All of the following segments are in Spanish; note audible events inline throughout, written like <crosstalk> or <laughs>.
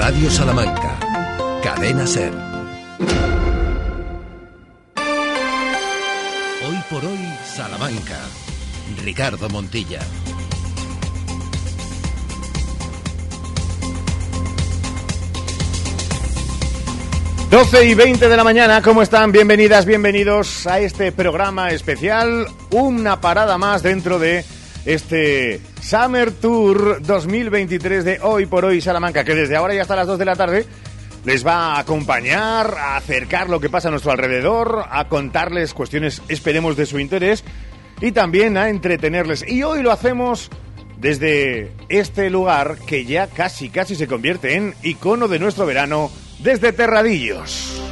Radio Salamanca, Cadena Ser. Hoy por hoy, Salamanca. Ricardo Montilla. 12 y 20 de la mañana, ¿cómo están? Bienvenidas, bienvenidos a este programa especial, una parada más dentro de este Summer Tour 2023 de Hoy por Hoy Salamanca, que desde ahora y hasta las 2 de la tarde les va a acompañar, a acercar lo que pasa a nuestro alrededor, a contarles cuestiones, esperemos, de su interés y también a entretenerles. Y hoy lo hacemos desde este lugar que ya casi, casi se convierte en icono de nuestro verano desde Terradillos.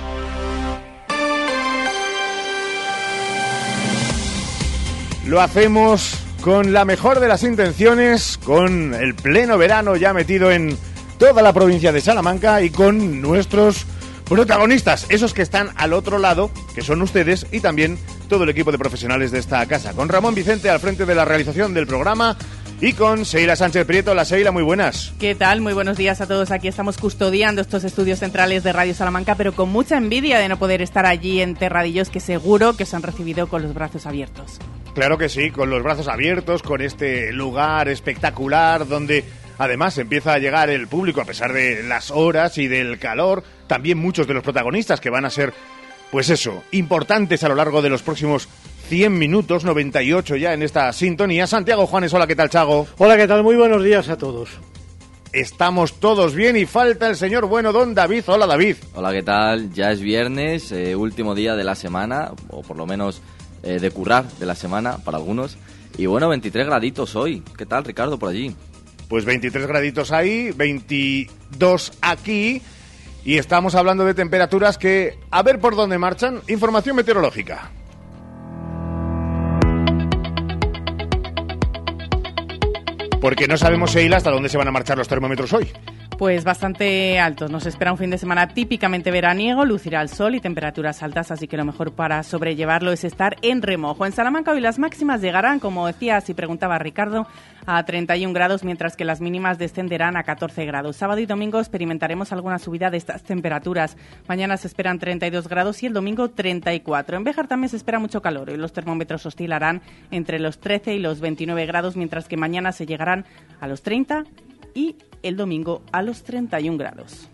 Lo hacemos con la mejor de las intenciones, con el pleno verano ya metido en toda la provincia de Salamanca y con nuestros protagonistas, esos que están al otro lado, que son ustedes y también todo el equipo de profesionales de esta casa. Con Ramón Vicente al frente de la realización del programa, y con Seila Sánchez Prieto. La Seila, muy buenas. ¿Qué tal? Muy buenos días a todos. Aquí estamos custodiando estos estudios centrales de Radio Salamanca, pero con mucha envidia de no poder estar allí en Terradillos, que seguro que os han recibido con los brazos abiertos. Claro que sí, con los brazos abiertos, con este lugar espectacular donde además empieza a llegar el público a pesar de las horas y del calor. También muchos de los protagonistas que van a ser, pues eso, importantes a lo largo de los próximos 100 minutos, 98 ya en esta sintonía. Santiago Juanes, hola, ¿qué tal, Chago? Hola, ¿qué tal? Muy buenos días a todos. Estamos todos bien y falta el señor bueno don David. Hola, David. Hola, ¿qué tal? Ya es viernes, eh, último día de la semana, o por lo menos eh, de currar de la semana para algunos. Y bueno, 23 graditos hoy. ¿Qué tal, Ricardo, por allí? Pues 23 graditos ahí, 22 aquí. Y estamos hablando de temperaturas que, a ver por dónde marchan, información meteorológica. Porque no sabemos, Sheila, hasta dónde se van a marchar los termómetros hoy. Pues bastante altos. Nos espera un fin de semana típicamente veraniego, lucirá el sol y temperaturas altas, así que lo mejor para sobrellevarlo es estar en remojo. En Salamanca hoy las máximas llegarán, como decía, si preguntaba Ricardo, a 31 grados, mientras que las mínimas descenderán a 14 grados. Sábado y domingo experimentaremos alguna subida de estas temperaturas. Mañana se esperan 32 grados y el domingo 34. En Béjar también se espera mucho calor y los termómetros oscilarán entre los 13 y los 29 grados, mientras que mañana se llegarán a los 30 y el domingo a los 31 grados.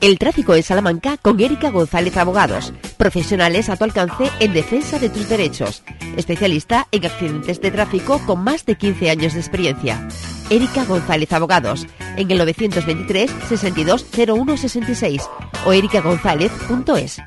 El tráfico en Salamanca con Erika González Abogados, profesionales a tu alcance en defensa de tus derechos, especialista en accidentes de tráfico con más de 15 años de experiencia. Erika González Abogados, en el 923 62 01 66 o erikagonzález.es.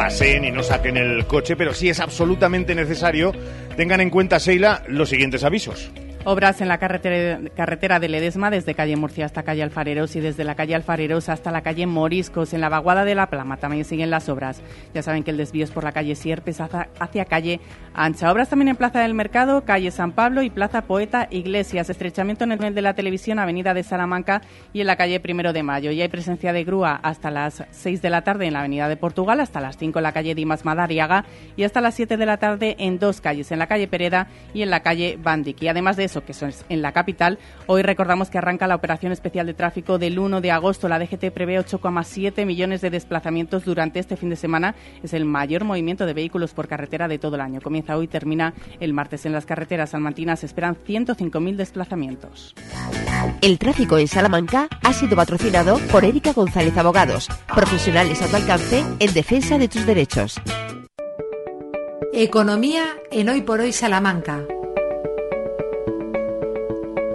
pasen y no saquen el coche, pero si es absolutamente necesario, tengan en cuenta, Seila, los siguientes avisos. Obras en la carretera, carretera de Ledesma, desde calle Murcia hasta calle Alfareros y desde la calle Alfareros hasta la calle Moriscos. En la vaguada de la Plama también siguen las obras. Ya saben que el desvío es por la calle Sierpes hacia, hacia calle Ancha. Obras también en Plaza del Mercado, calle San Pablo y Plaza Poeta Iglesias. Estrechamiento en el nivel de la televisión, Avenida de Salamanca y en la calle Primero de Mayo. Y hay presencia de grúa hasta las 6 de la tarde en la Avenida de Portugal, hasta las 5 en la calle Dimas Madariaga y hasta las 7 de la tarde en dos calles, en la calle Pereda y en la calle Bandic. Y además de que son en la capital. Hoy recordamos que arranca la operación especial de tráfico del 1 de agosto. La DGT prevé 8,7 millones de desplazamientos durante este fin de semana. Es el mayor movimiento de vehículos por carretera de todo el año. Comienza hoy, termina el martes. En las carreteras salmantinas se esperan 105.000 desplazamientos. El tráfico en Salamanca ha sido patrocinado por Erika González Abogados, profesionales a tu alcance en defensa de tus derechos. Economía en Hoy por Hoy Salamanca.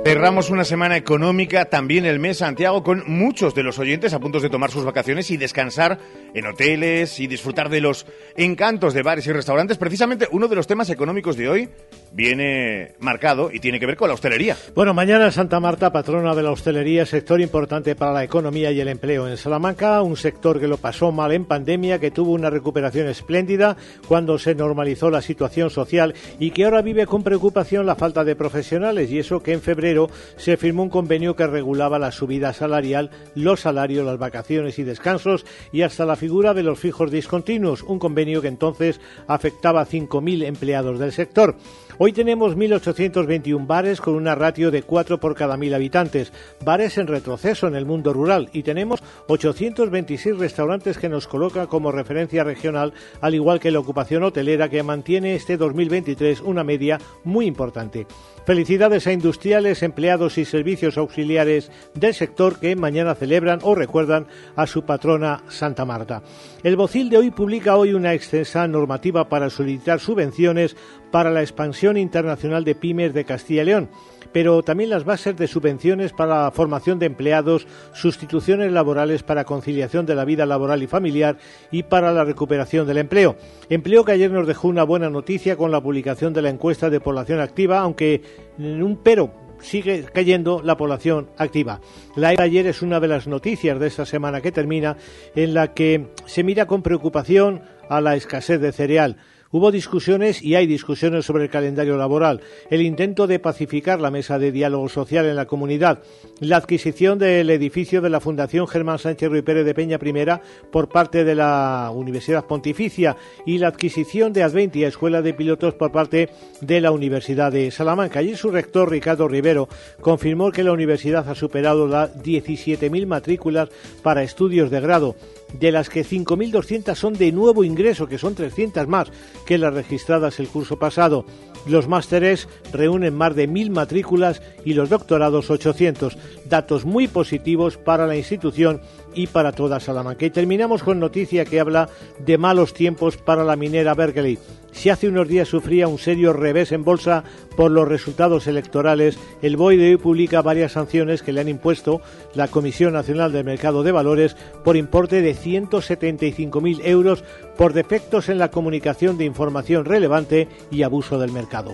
Cerramos una semana económica, también el mes Santiago, con muchos de los oyentes a punto de tomar sus vacaciones y descansar en hoteles y disfrutar de los encantos de bares y restaurantes. Precisamente uno de los temas económicos de hoy viene marcado y tiene que ver con la hostelería. Bueno, mañana Santa Marta, patrona de la hostelería, sector importante para la economía y el empleo en Salamanca, un sector que lo pasó mal en pandemia, que tuvo una recuperación espléndida cuando se normalizó la situación social y que ahora vive con preocupación la falta de profesionales y eso que en febrero se firmó un convenio que regulaba la subida salarial, los salarios, las vacaciones y descansos y hasta la figura de los fijos discontinuos, un convenio que entonces afectaba a 5.000 empleados del sector. Hoy tenemos 1.821 bares con una ratio de 4 por cada 1.000 habitantes, bares en retroceso en el mundo rural y tenemos 826 restaurantes que nos coloca como referencia regional, al igual que la ocupación hotelera que mantiene este 2023 una media muy importante. Felicidades a industriales, empleados y servicios auxiliares del sector que mañana celebran o recuerdan a su patrona Santa Marta. El Bocil de hoy publica hoy una extensa normativa para solicitar subvenciones para la expansión internacional de pymes de Castilla y León, pero también las bases de subvenciones para la formación de empleados, sustituciones laborales para conciliación de la vida laboral y familiar y para la recuperación del empleo. Empleo que ayer nos dejó una buena noticia con la publicación de la encuesta de población activa, aunque en un pero sigue cayendo la población activa. La de ayer es una de las noticias de esta semana que termina en la que se mira con preocupación a la escasez de cereal. Hubo discusiones y hay discusiones sobre el calendario laboral, el intento de pacificar la mesa de diálogo social en la comunidad, la adquisición del edificio de la Fundación Germán Sánchez Ruy Pérez de Peña I por parte de la Universidad Pontificia y la adquisición de Adventia Escuela de Pilotos por parte de la Universidad de Salamanca. Allí su rector Ricardo Rivero confirmó que la universidad ha superado las 17.000 matrículas para estudios de grado de las que 5.200 son de nuevo ingreso, que son 300 más que las registradas el curso pasado. Los másteres reúnen más de 1.000 matrículas y los doctorados 800, datos muy positivos para la institución y para toda Salamanca. Y terminamos con noticia que habla de malos tiempos para la minera Berkeley. Si hace unos días sufría un serio revés en bolsa por los resultados electorales, el BOE de hoy publica varias sanciones que le han impuesto la Comisión Nacional del Mercado de Valores por importe de 175.000 euros por defectos en la comunicación de información relevante y abuso del mercado.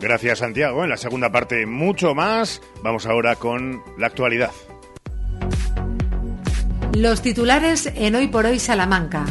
Gracias, Santiago. En la segunda parte, mucho más. Vamos ahora con la actualidad. Los titulares en Hoy por Hoy Salamanca.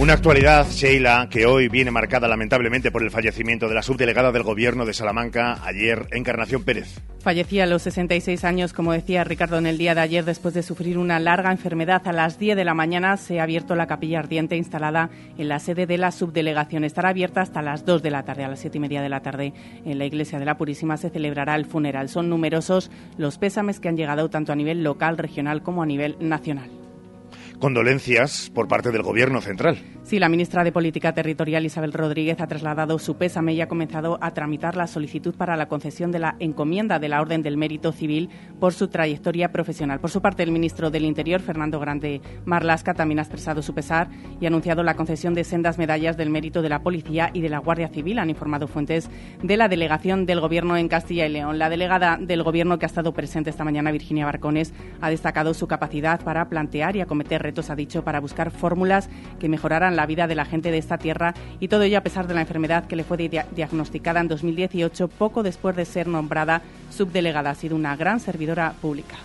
Una actualidad, Sheila, que hoy viene marcada lamentablemente por el fallecimiento de la subdelegada del Gobierno de Salamanca ayer, Encarnación Pérez. Fallecía a los 66 años, como decía Ricardo en el día de ayer, después de sufrir una larga enfermedad. A las 10 de la mañana se ha abierto la capilla ardiente instalada en la sede de la subdelegación. Estará abierta hasta las 2 de la tarde. A las 7 y media de la tarde en la iglesia de la Purísima se celebrará el funeral. Son numerosos los pésames que han llegado tanto a nivel local, regional como a nivel nacional condolencias por parte del Gobierno central. Sí, la ministra de Política Territorial Isabel Rodríguez ha trasladado su pésame y ha comenzado a tramitar la solicitud para la concesión de la encomienda de la Orden del Mérito Civil por su trayectoria profesional. Por su parte, el ministro del Interior, Fernando Grande Marlasca, también ha expresado su pesar y ha anunciado la concesión de sendas medallas del mérito de la Policía y de la Guardia Civil, han informado fuentes de la delegación del Gobierno en Castilla y León. La delegada del Gobierno que ha estado presente esta mañana, Virginia Barcones, ha destacado su capacidad para plantear y acometer retos, ha dicho, para buscar fórmulas que mejoraran la vida de la gente de esta tierra y todo ello a pesar de la enfermedad que le fue diagnosticada en 2018 poco después de ser nombrada subdelegada. Ha sido una gran servidora pública.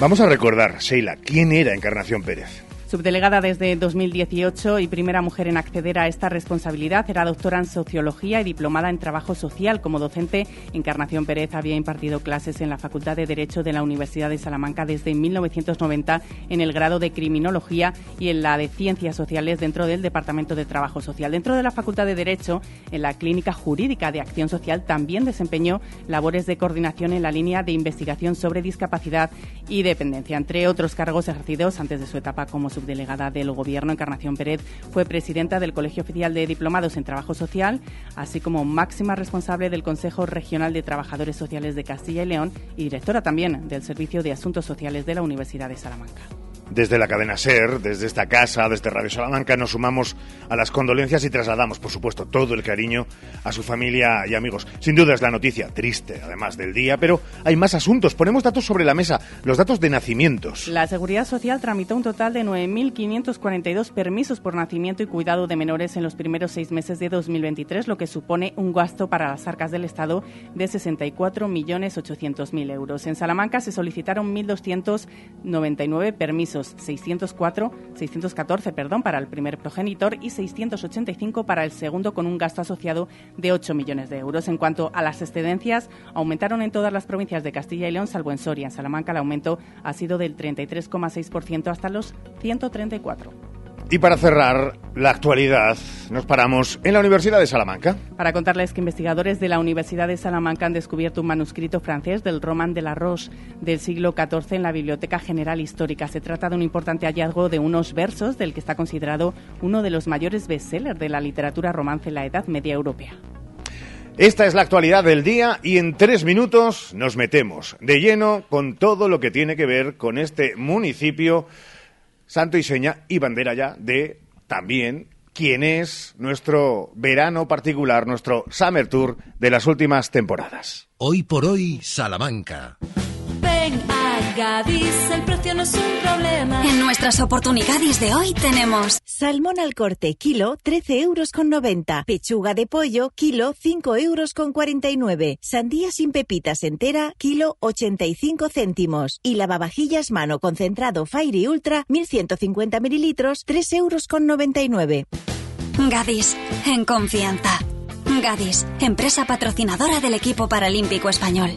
Vamos a recordar, Sheila, ¿quién era Encarnación Pérez? Subdelegada desde 2018 y primera mujer en acceder a esta responsabilidad, era doctora en Sociología y diplomada en Trabajo Social. Como docente, Encarnación Pérez había impartido clases en la Facultad de Derecho de la Universidad de Salamanca desde 1990 en el grado de Criminología y en la de Ciencias Sociales dentro del Departamento de Trabajo Social. Dentro de la Facultad de Derecho, en la Clínica Jurídica de Acción Social, también desempeñó labores de coordinación en la línea de investigación sobre discapacidad y dependencia, entre otros cargos ejercidos antes de su etapa como subdelegada delegada del Gobierno, Encarnación Pérez, fue presidenta del Colegio Oficial de Diplomados en Trabajo Social, así como máxima responsable del Consejo Regional de Trabajadores Sociales de Castilla y León y directora también del Servicio de Asuntos Sociales de la Universidad de Salamanca. Desde la cadena SER, desde esta casa, desde Radio Salamanca, nos sumamos a las condolencias y trasladamos, por supuesto, todo el cariño a su familia y amigos. Sin duda es la noticia triste, además del día, pero hay más asuntos. Ponemos datos sobre la mesa, los datos de nacimientos. La Seguridad Social tramitó un total de 9.542 permisos por nacimiento y cuidado de menores en los primeros seis meses de 2023, lo que supone un gasto para las arcas del Estado de 64.800.000 euros. En Salamanca se solicitaron 1.299 permisos euros, 604, 614 perdón, para el primer progenitor y 685 para el segundo con un gasto asociado de 8 millones de euros. En cuanto a las excedencias, aumentaron en todas las provincias de Castilla y León, salvo en Soria. En Salamanca el aumento ha sido del 33,6% hasta los 134. Y para cerrar la actualidad, nos paramos en la Universidad de Salamanca. Para contarles que investigadores de la Universidad de Salamanca han descubierto un manuscrito francés del Roman de la Roche del siglo XIV en la Biblioteca General Histórica. Se trata de un importante hallazgo de unos versos del que está considerado uno de los mayores bestsellers de la literatura romance en la Edad Media Europea. Esta es la actualidad del día y en tres minutos nos metemos de lleno con todo lo que tiene que ver con este municipio santo y seña y bandera ya de también quién es nuestro verano particular, nuestro Summer Tour de las últimas temporadas. Hoy por hoy, Salamanca. Gadis, el precio no es un problema. En nuestras oportunidades de hoy tenemos salmón al corte, kilo 13 euros con 90. Pechuga de pollo, kilo 5 euros con 49. Sandía sin pepitas entera, kilo 85 céntimos. Y lavavajillas mano concentrado Fairy Ultra, 1150 mililitros, 3 euros con 99. Gadis, en confianza. Gadis, empresa patrocinadora del equipo paralímpico español.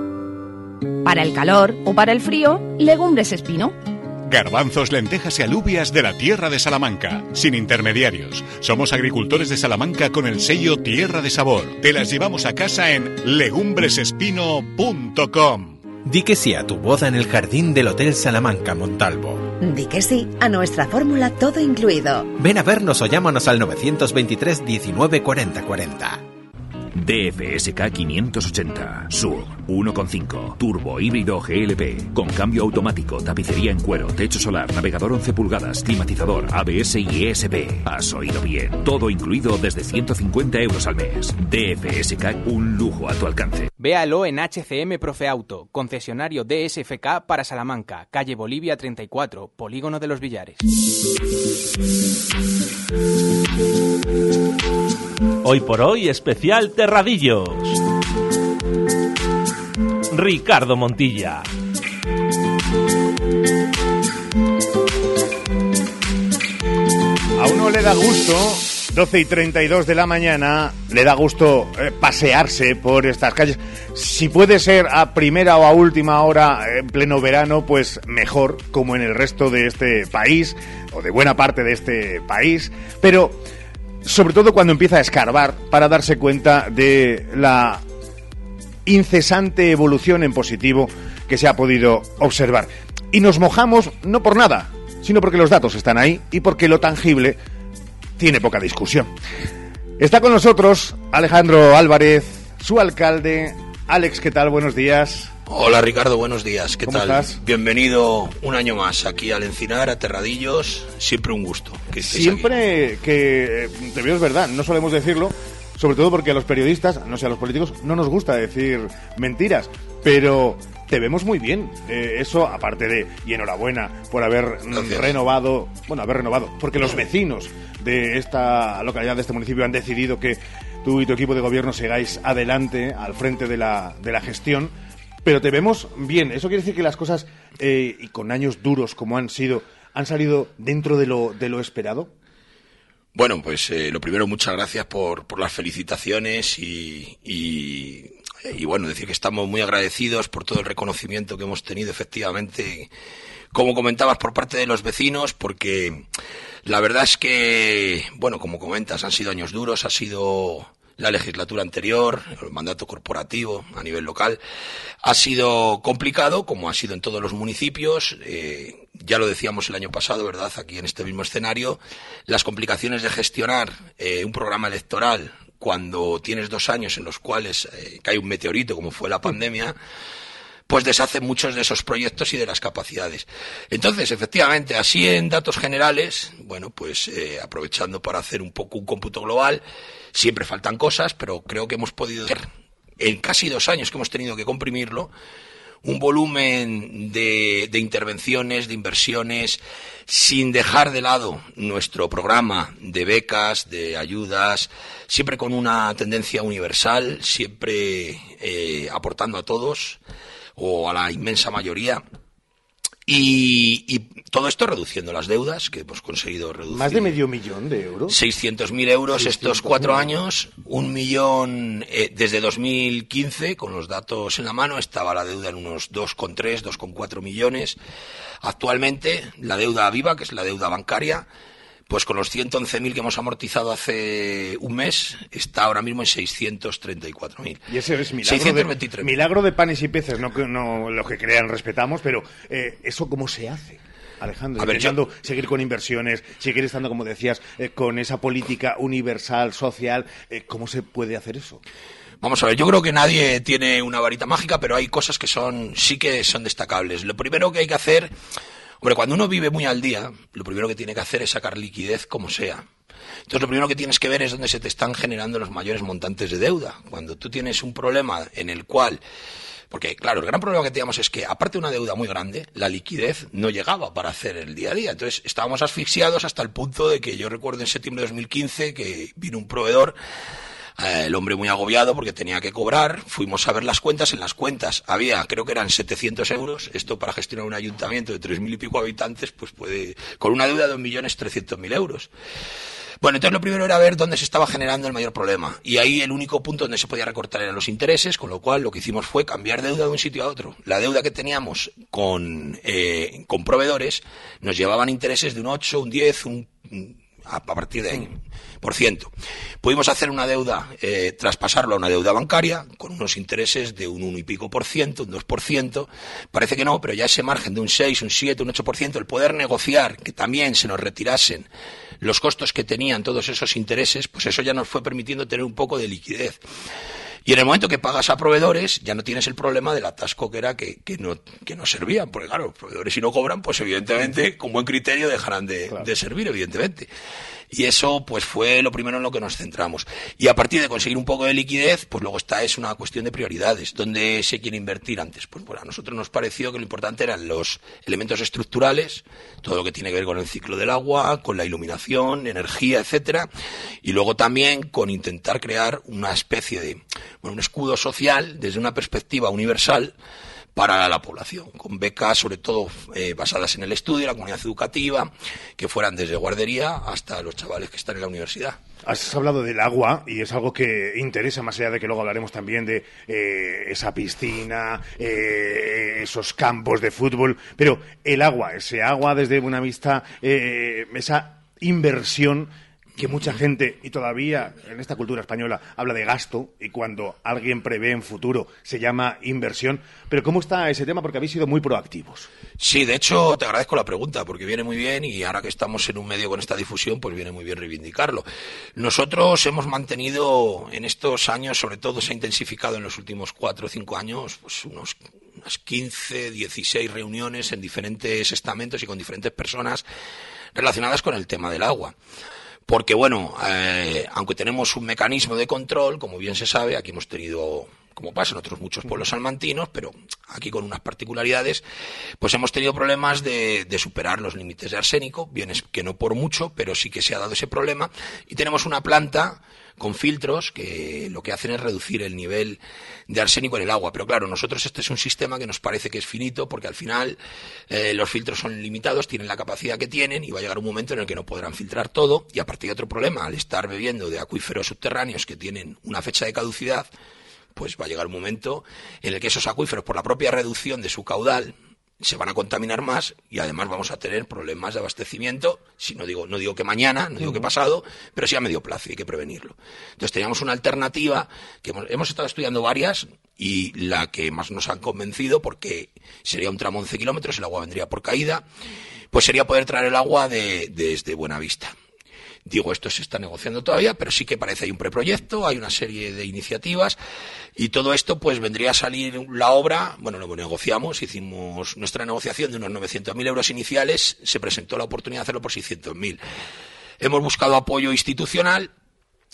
Para el calor o para el frío, legumbres espino Garbanzos, lentejas y alubias de la tierra de Salamanca, sin intermediarios. Somos agricultores de Salamanca con el sello Tierra de Sabor. Te las llevamos a casa en legumbresespino.com. Di que sí a tu boda en el jardín del Hotel Salamanca Montalvo. Di que sí a nuestra fórmula todo incluido. Ven a vernos o llámanos al 923 19 40 40. DFSK 580 Sur 1.5 Turbo híbrido GLP con cambio automático, tapicería en cuero, techo solar, navegador 11 pulgadas, climatizador, ABS y ESP. Has oído bien. Todo incluido desde 150 euros al mes. DFSK, un lujo a tu alcance. Véalo en HCM Profe Auto, concesionario DSFK para Salamanca, calle Bolivia 34, Polígono de los Villares. Hoy por hoy, especial Terradillos. Ricardo Montilla. A uno le da gusto, 12 y 32 de la mañana, le da gusto eh, pasearse por estas calles. Si puede ser a primera o a última hora en pleno verano, pues mejor, como en el resto de este país, o de buena parte de este país. Pero sobre todo cuando empieza a escarbar para darse cuenta de la incesante evolución en positivo que se ha podido observar. Y nos mojamos no por nada, sino porque los datos están ahí y porque lo tangible tiene poca discusión. Está con nosotros Alejandro Álvarez, su alcalde. Alex, ¿qué tal? Buenos días. Hola Ricardo, buenos días. ¿Qué ¿Cómo tal? estás? Bienvenido un año más aquí al Encinar, a Terradillos. Siempre un gusto. Que Siempre que, eh, te veo es verdad, no solemos decirlo, sobre todo porque a los periodistas, no sé, a los políticos, no nos gusta decir mentiras, pero te vemos muy bien. Eh, eso, aparte de, y enhorabuena por haber mm, renovado, bueno, haber renovado, porque los vecinos de esta localidad, de este municipio, han decidido que tú y tu equipo de gobierno sigáis adelante, al frente de la, de la gestión. Pero te vemos bien. Eso quiere decir que las cosas, eh, y con años duros como han sido, han salido dentro de lo, de lo esperado. Bueno, pues eh, lo primero, muchas gracias por, por las felicitaciones y, y, y, bueno, decir que estamos muy agradecidos por todo el reconocimiento que hemos tenido efectivamente, como comentabas, por parte de los vecinos, porque la verdad es que, bueno, como comentas, han sido años duros, ha sido la legislatura anterior, el mandato corporativo a nivel local, ha sido complicado, como ha sido en todos los municipios. Eh, ya lo decíamos el año pasado, ¿verdad? Aquí en este mismo escenario, las complicaciones de gestionar eh, un programa electoral cuando tienes dos años en los cuales eh, cae un meteorito, como fue la pandemia, pues deshace muchos de esos proyectos y de las capacidades. Entonces, efectivamente, así en datos generales, bueno, pues eh, aprovechando para hacer un poco un cómputo global, siempre faltan cosas, pero creo que hemos podido en casi dos años que hemos tenido que comprimirlo, un volumen de, de, intervenciones, de inversiones, sin dejar de lado nuestro programa de becas, de ayudas, siempre con una tendencia universal, siempre eh, aportando a todos o a la inmensa mayoría. Y, y, todo esto reduciendo las deudas, que hemos conseguido reducir. Más de medio millón de euros. 600.000 euros estos cuatro años, un millón eh, desde 2015, con los datos en la mano, estaba la deuda en unos 2,3, 2,4 millones. Actualmente, la deuda viva, que es la deuda bancaria, pues con los 111.000 que hemos amortizado hace un mes, está ahora mismo en 634.000. Y ese es milagro, de, milagro de panes y peces, no, no lo que crean respetamos, pero eh, ¿eso cómo se hace? Alejandro, intentando seguir con inversiones, seguir estando, como decías, eh, con esa política universal, social, eh, ¿cómo se puede hacer eso? Vamos a ver, yo creo que nadie tiene una varita mágica, pero hay cosas que son, sí que son destacables. Lo primero que hay que hacer Hombre, cuando uno vive muy al día, lo primero que tiene que hacer es sacar liquidez como sea. Entonces, lo primero que tienes que ver es dónde se te están generando los mayores montantes de deuda. Cuando tú tienes un problema en el cual porque, claro, el gran problema que teníamos es que, aparte de una deuda muy grande, la liquidez no llegaba para hacer el día a día. Entonces, estábamos asfixiados hasta el punto de que yo recuerdo en septiembre de 2015 que vino un proveedor eh, el hombre muy agobiado porque tenía que cobrar, fuimos a ver las cuentas, en las cuentas había, creo que eran 700 euros, esto para gestionar un ayuntamiento de 3.000 y pico habitantes, pues puede, con una deuda de 2.300.000 euros. Bueno, entonces lo primero era ver dónde se estaba generando el mayor problema. Y ahí el único punto donde se podía recortar eran los intereses, con lo cual lo que hicimos fue cambiar deuda de un sitio a otro. La deuda que teníamos con, eh, con proveedores nos llevaban intereses de un 8, un 10, un, a partir de ahí por ciento. Pudimos hacer una deuda, eh, traspasarlo a una deuda bancaria con unos intereses de un 1 y pico por ciento, un 2 por ciento. Parece que no, pero ya ese margen de un 6, un 7, un 8 por ciento, el poder negociar que también se nos retirasen los costos que tenían todos esos intereses, pues eso ya nos fue permitiendo tener un poco de liquidez. Y en el momento que pagas a proveedores, ya no tienes el problema del atasco que era que, que, no, que no servían. Porque claro, los proveedores si no cobran, pues evidentemente, con buen criterio, dejarán de, de servir, evidentemente. Y eso, pues fue lo primero en lo que nos centramos. Y a partir de conseguir un poco de liquidez, pues luego está es una cuestión de prioridades. ¿Dónde se quiere invertir antes? Pues bueno, a nosotros nos pareció que lo importante eran los elementos estructurales, todo lo que tiene que ver con el ciclo del agua, con la iluminación, energía, etcétera, y luego también con intentar crear una especie de, bueno, un escudo social desde una perspectiva universal para la población, con becas sobre todo eh, basadas en el estudio, la comunidad educativa, que fueran desde guardería hasta los chavales que están en la universidad. Has hablado del agua y es algo que interesa, más allá de que luego hablaremos también de eh, esa piscina, eh, esos campos de fútbol, pero el agua, ese agua desde Buenavista, eh, esa inversión que mucha gente, y todavía en esta cultura española, habla de gasto, y cuando alguien prevé en futuro se llama inversión. Pero ¿cómo está ese tema? Porque habéis sido muy proactivos. Sí, de hecho, te agradezco la pregunta, porque viene muy bien, y ahora que estamos en un medio con esta difusión, pues viene muy bien reivindicarlo. Nosotros hemos mantenido en estos años, sobre todo se ha intensificado en los últimos cuatro o cinco años, pues unos unas 15, 16 reuniones en diferentes estamentos y con diferentes personas relacionadas con el tema del agua porque bueno, eh, aunque tenemos un mecanismo de control, como bien se sabe, aquí hemos tenido como pasa en otros muchos pueblos salmantinos, pero aquí con unas particularidades, pues hemos tenido problemas de, de, superar los límites de arsénico, bien es que no por mucho, pero sí que se ha dado ese problema, y tenemos una planta con filtros que lo que hacen es reducir el nivel de arsénico en el agua. Pero claro, nosotros este es un sistema que nos parece que es finito porque al final eh, los filtros son limitados, tienen la capacidad que tienen y va a llegar un momento en el que no podrán filtrar todo. Y a partir de otro problema, al estar bebiendo de acuíferos subterráneos que tienen una fecha de caducidad, pues va a llegar un momento en el que esos acuíferos, por la propia reducción de su caudal, se van a contaminar más y además vamos a tener problemas de abastecimiento, si no digo, no digo que mañana, no digo que pasado, pero sí a medio plazo y hay que prevenirlo. Entonces teníamos una alternativa que hemos, estado estudiando varias y la que más nos han convencido porque sería un tramo de 11 kilómetros, el agua vendría por caída, pues sería poder traer el agua de, desde Buenavista. Digo, esto se está negociando todavía, pero sí que parece hay un preproyecto, hay una serie de iniciativas y todo esto pues vendría a salir la obra, bueno, lo negociamos, hicimos nuestra negociación de unos 900.000 euros iniciales, se presentó la oportunidad de hacerlo por 600.000. Hemos buscado apoyo institucional,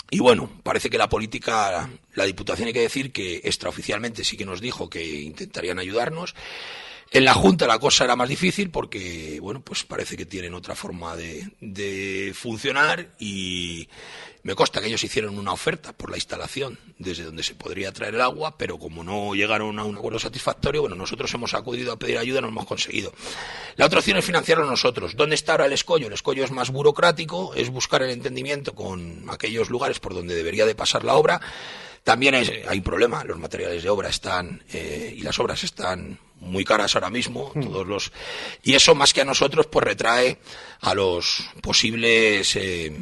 y bueno, parece que la política, la Diputación hay que decir que extraoficialmente sí que nos dijo que intentarían ayudarnos. En la Junta la cosa era más difícil porque, bueno, pues parece que tienen otra forma de, de funcionar y me consta que ellos hicieron una oferta por la instalación desde donde se podría traer el agua, pero como no llegaron a un acuerdo satisfactorio, bueno, nosotros hemos acudido a pedir ayuda, no lo hemos conseguido. La otra opción es financiarlo nosotros. ¿Dónde está ahora el escollo? El escollo es más burocrático, es buscar el entendimiento con aquellos lugares por donde debería de pasar la obra. También hay un problema, los materiales de obra están eh, y las obras están muy caras ahora mismo, Hmm. todos los y eso más que a nosotros pues retrae a los posibles eh,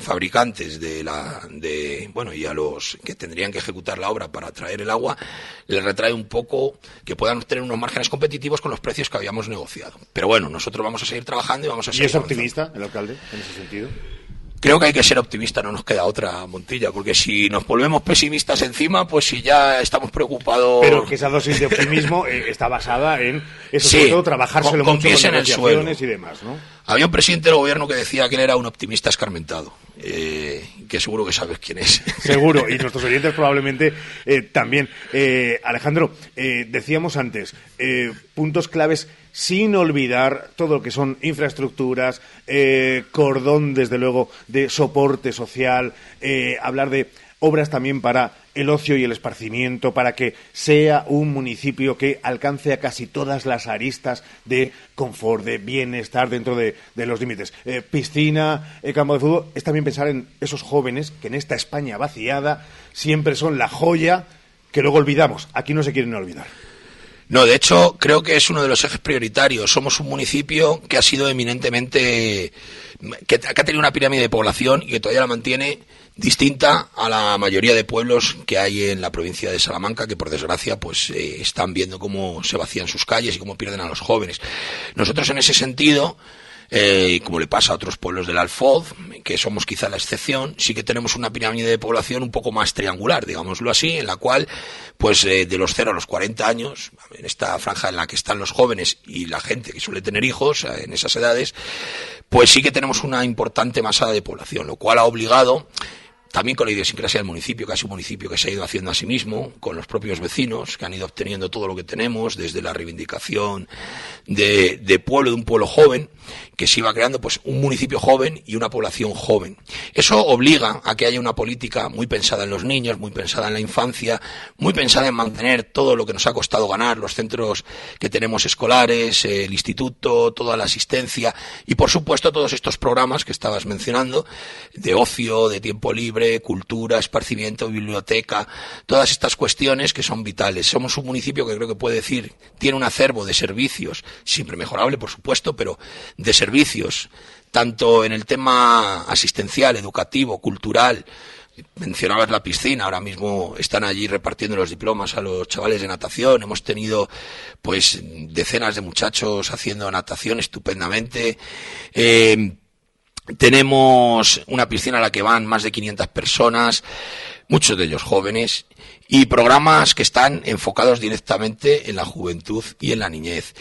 fabricantes de la de bueno y a los que tendrían que ejecutar la obra para traer el agua les retrae un poco que puedan tener unos márgenes competitivos con los precios que habíamos negociado pero bueno nosotros vamos a seguir trabajando y vamos a ¿Y seguir es avanzando. optimista el alcalde en ese sentido? Creo que hay que ser optimista, no nos queda otra, Montilla, porque si nos volvemos pesimistas encima, pues si ya estamos preocupados. Pero que esa dosis de optimismo eh, está basada en eso, Sí, sobre todo trabajárselo con- mucho con en negociaciones y demás, ¿no? Había un presidente del gobierno que decía que él era un optimista escarmentado, eh, que seguro que sabes quién es. <laughs> Seguro, y nuestros <laughs> oyentes probablemente eh, también. Alejandro, decíamos antes, puntos claves sin olvidar todo lo que son infraestructuras, eh, cordón, desde luego, de soporte social, eh, hablar de obras también para el ocio y el esparcimiento, para que sea un municipio que alcance a casi todas las aristas de confort, de bienestar dentro de, los límites. Eh, piscina, eh, campo de fútbol, es también pensar en esos jóvenes que en esta España vaciada siempre son la joya que luego olvidamos. Aquí no se quieren olvidar. No, de hecho, creo que es uno de los ejes prioritarios. Somos un municipio que ha sido eminentemente. que, ha tenido una pirámide de población y que todavía la mantiene distinta a la mayoría de pueblos que hay en la provincia de Salamanca, que por desgracia pues eh, están viendo cómo se vacían sus calles y cómo pierden a los jóvenes. Nosotros en ese sentido eh, como le pasa a otros pueblos del Alfoz, que somos quizá la excepción, sí que tenemos una pirámide de población un poco más triangular, digámoslo así, en la cual, pues eh, de los 0 a los 40 años, en esta franja en la que están los jóvenes y la gente que suele tener hijos eh, en esas edades, pues sí que tenemos una importante masa de población, lo cual ha obligado también con la idiosincrasia del municipio, que es un municipio que se ha ido haciendo a sí mismo, con los propios vecinos, que han ido obteniendo todo lo que tenemos, desde la reivindicación de, de pueblo, de un pueblo joven, que se iba creando pues un municipio joven y una población joven. Eso obliga a que haya una política muy pensada en los niños, muy pensada en la infancia, muy pensada en mantener todo lo que nos ha costado ganar, los centros que tenemos escolares, el instituto, toda la asistencia y por supuesto todos estos programas que estabas mencionando, de ocio, de tiempo libre, cultura, esparcimiento, biblioteca, todas estas cuestiones que son vitales. Somos un municipio que creo que puede decir tiene un acervo de servicios, siempre mejorable por supuesto, pero de servicios, tanto en el tema asistencial, educativo, cultural, mencionabas la piscina, ahora mismo están allí repartiendo los diplomas a los chavales de natación, hemos tenido pues decenas de muchachos haciendo natación estupendamente. Eh, tenemos una piscina a la que van más de 500 personas, muchos de ellos jóvenes, y programas que están enfocados directamente en la juventud y en la niñez.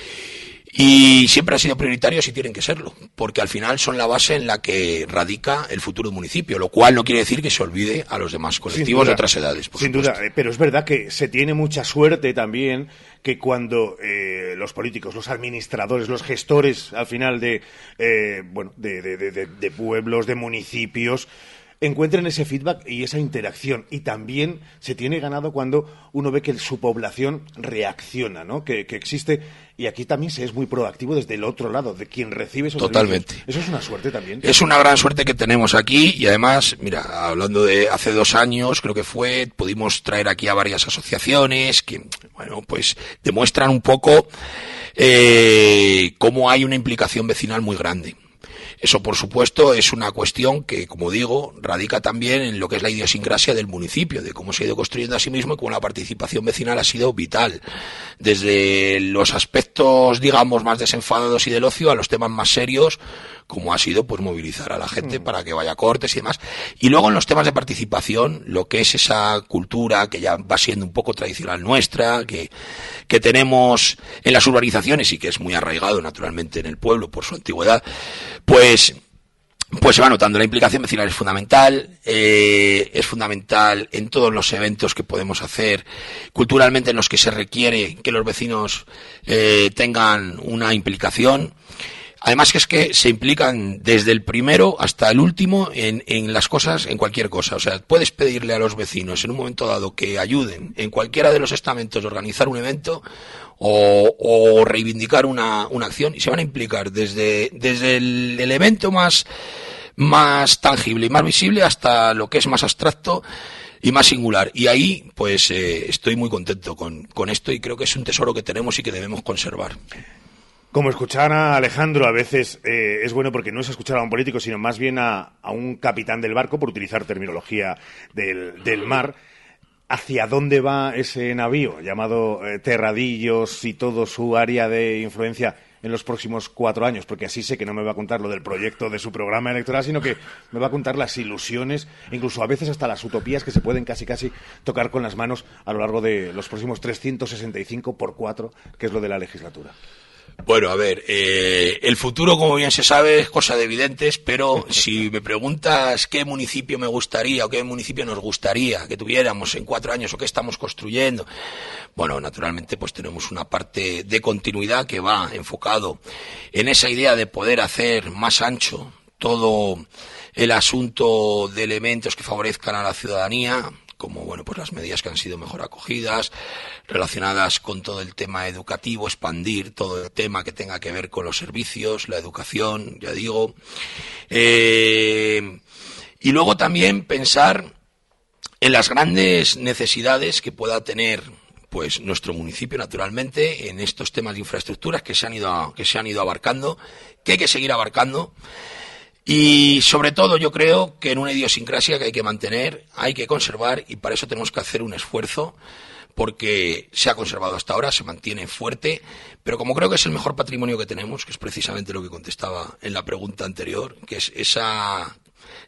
Y siempre han sido prioritarios y tienen que serlo, porque al final son la base en la que radica el futuro del municipio, lo cual no quiere decir que se olvide a los demás colectivos de otras edades. por sin duda, pero es verdad que se tiene mucha suerte también que cuando eh, los políticos, los administradores, los gestores al final de, eh, bueno, de- de- de- de pueblos, de municipios, encuentren ese feedback y esa interacción. Y también se tiene ganado cuando uno ve que su población reacciona, ¿no? Que, que existe. Y aquí también se es muy proactivo desde el otro lado, de quien recibe esos Totalmente. servicios. Eso es una suerte también. Es una gran suerte que tenemos aquí y además, mira, hablando de hace dos años, creo que fue, pudimos traer aquí a varias asociaciones que, bueno, pues demuestran un poco eh, cómo hay una implicación vecinal muy grande. Eso, por supuesto, es una cuestión que, como digo, radica también en lo que es la idiosincrasia del municipio, de cómo se ha ido construyendo a sí mismo y cómo la participación vecinal ha sido vital. Desde los aspectos, digamos, más desenfadados y del ocio a los temas más serios, como ha sido pues movilizar a la gente para que vaya a cortes y demás. Y luego en los temas de participación, lo que es esa cultura que ya va siendo un poco tradicional nuestra, que, que tenemos en las urbanizaciones y que es muy arraigado naturalmente en el pueblo por su antigüedad, pues pues se va notando. La implicación vecinal es fundamental, eh, es fundamental en todos los eventos que podemos hacer, culturalmente en los que se requiere que los vecinos eh, tengan una implicación. Además que es que se implican desde el primero hasta el último en, en, las cosas, en cualquier cosa. O sea, puedes pedirle a los vecinos en un momento dado que ayuden en cualquiera de los estamentos organizar un evento o, o reivindicar una, una, acción y se van a implicar desde, desde el, el evento más, más tangible y más visible hasta lo que es más abstracto y más singular. Y ahí, pues, eh, estoy muy contento con, con esto y creo que es un tesoro que tenemos y que debemos conservar. Como escuchar a Alejandro a veces eh, es bueno porque no es escuchar a un político, sino más bien a, un capitán del barco, por utilizar terminología del, del, mar. ¿Hacia dónde va ese navío llamado eh, Terradillos y todo su área de influencia en los próximos cuatro años? Porque así sé que no me va a contar lo del proyecto de su programa electoral, sino que me va a contar las ilusiones, incluso a veces hasta las utopías que se pueden casi casi tocar con las manos a lo largo de los próximos 365 por cuatro, que es lo de la legislatura. Bueno, a ver, eh, el futuro, como bien se sabe, es cosa de evidentes, pero <laughs> si me preguntas qué municipio me gustaría o qué municipio nos gustaría que tuviéramos en cuatro años o qué estamos construyendo, bueno, naturalmente pues tenemos una parte de continuidad que va enfocado en esa idea de poder hacer más ancho todo el asunto de elementos que favorezcan a la ciudadanía, como bueno pues las medidas que han sido mejor acogidas relacionadas con todo el tema educativo expandir todo el tema que tenga que ver con los servicios la educación ya digo. Eh, y luego también pensar en las grandes necesidades que pueda tener pues nuestro municipio naturalmente en estos temas de infraestructuras que se han ido que se han ido abarcando que hay que seguir abarcando y sobre todo yo creo que en una idiosincrasia que hay que mantener, hay que conservar y para eso tenemos que hacer un esfuerzo porque se ha conservado hasta ahora, se mantiene fuerte, pero como creo que es el mejor patrimonio que tenemos, que es precisamente lo que contestaba en la pregunta anterior, que es esa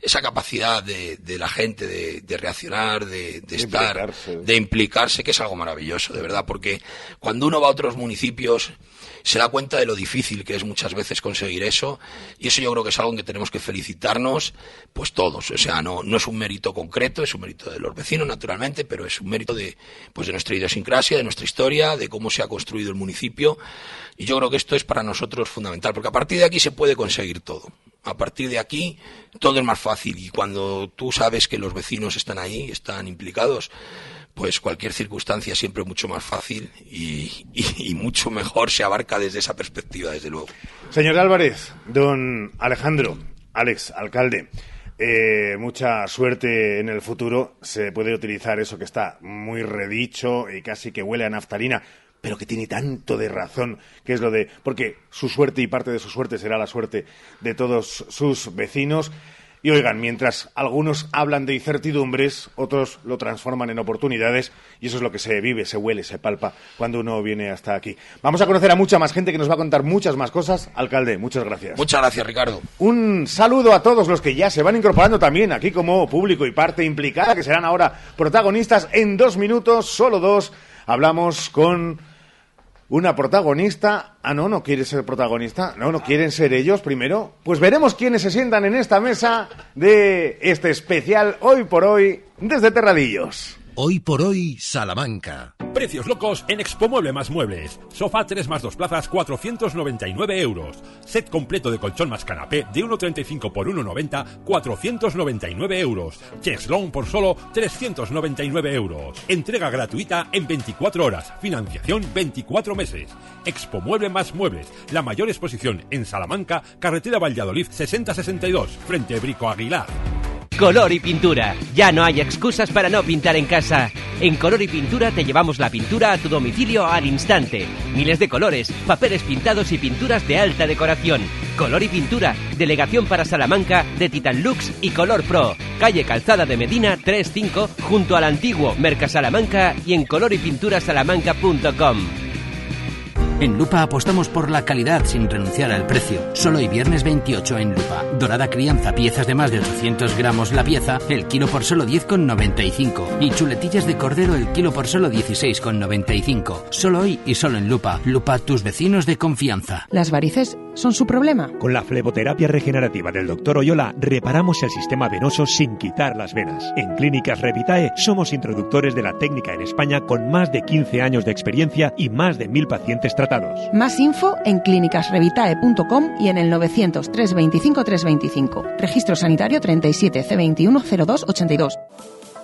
esa capacidad de, de la gente de, de reaccionar, de, de estar, implicarse. de implicarse, que es algo maravilloso, de verdad, porque cuando uno va a otros municipios se da cuenta de lo difícil que es muchas veces conseguir eso y eso yo creo que es algo en que tenemos que felicitarnos pues todos. O sea no no es un mérito concreto es un mérito de los vecinos naturalmente pero es un mérito de pues de nuestra idiosincrasia de nuestra historia de cómo se ha construido el municipio y yo creo que esto es para nosotros fundamental porque a partir de aquí se puede conseguir todo. A partir de aquí todo es más fácil y cuando tú sabes que los vecinos están ahí están implicados pues cualquier circunstancia siempre mucho más fácil y, mucho mejor se abarca desde esa perspectiva, desde luego. Señor Álvarez, don Alejandro, Alex, alcalde, eh, mucha suerte en el futuro. Se puede utilizar eso que está muy redicho y casi que huele a naftalina, pero que tiene tanto de razón, que es lo de, porque su suerte y parte de su suerte será la suerte de todos sus vecinos. Y oigan, mientras algunos hablan de incertidumbres, otros lo transforman en oportunidades y eso es lo que se vive, se huele, se palpa cuando uno viene hasta aquí. Vamos a conocer a mucha más gente que nos va a contar muchas más cosas. Alcalde, muchas gracias. Muchas gracias, Ricardo. Un saludo a todos los que ya se van incorporando también aquí como público y parte implicada, que serán ahora protagonistas en dos minutos, solo dos. Hablamos con una protagonista. Ah, no, no quiere ser protagonista. No, no quieren ser ellos primero. Pues veremos quiénes se sientan en esta mesa de este especial hoy por hoy desde Terradillos. Hoy por hoy, Salamanca. Precios locos en Expo Mueble más Muebles. Sofá 3 más 2 plazas, 499 euros. Set completo de colchón más canapé de 1,35 por 1,90, 499 euros. Cheslong por solo 399 euros. Entrega gratuita en 24 horas. Financiación 24 meses. Expo Mueble más Muebles. La mayor exposición en Salamanca, carretera Valladolid 6062, frente Brico Aguilar. Color y pintura. Ya no hay excusas para no pintar en casa. En Color y Pintura te llevamos la pintura a tu domicilio al instante. Miles de colores, papeles pintados y pinturas de alta decoración. Color y Pintura, delegación para Salamanca de Titan Lux y Color Pro. Calle Calzada de Medina 35 junto al antiguo Mercasalamanca y en colorypinturasalamanca.com. En Lupa apostamos por la calidad sin renunciar al precio. Solo hoy viernes 28 en Lupa. Dorada crianza, piezas de más de 800 gramos la pieza, el kilo por solo 10,95. Y chuletillas de cordero el kilo por solo 16,95. Solo hoy y solo en Lupa. Lupa, tus vecinos de confianza. Las varices son su problema. Con la fleboterapia regenerativa del Dr. Oyola reparamos el sistema venoso sin quitar las venas. En Clínicas Revitae somos introductores de la técnica en España con más de 15 años de experiencia y más de mil pacientes tratados. Más info en clínicasrevitae.com y en el 900 325 325. Registro sanitario 37 C21 0282.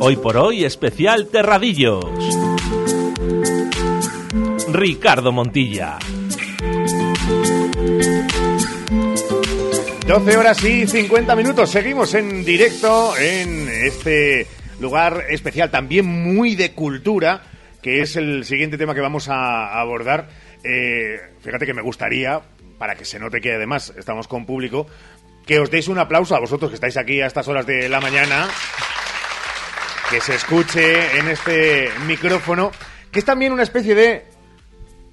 Hoy por hoy, especial Terradillos. Ricardo Montilla. 12 horas y 50 minutos. Seguimos en directo en este lugar especial, también muy de cultura, que es el siguiente tema que vamos a abordar. Eh, fíjate que me gustaría, para que se note que además estamos con público, que os deis un aplauso a vosotros que estáis aquí a estas horas de la mañana, que se escuche en este micrófono, que es también una especie de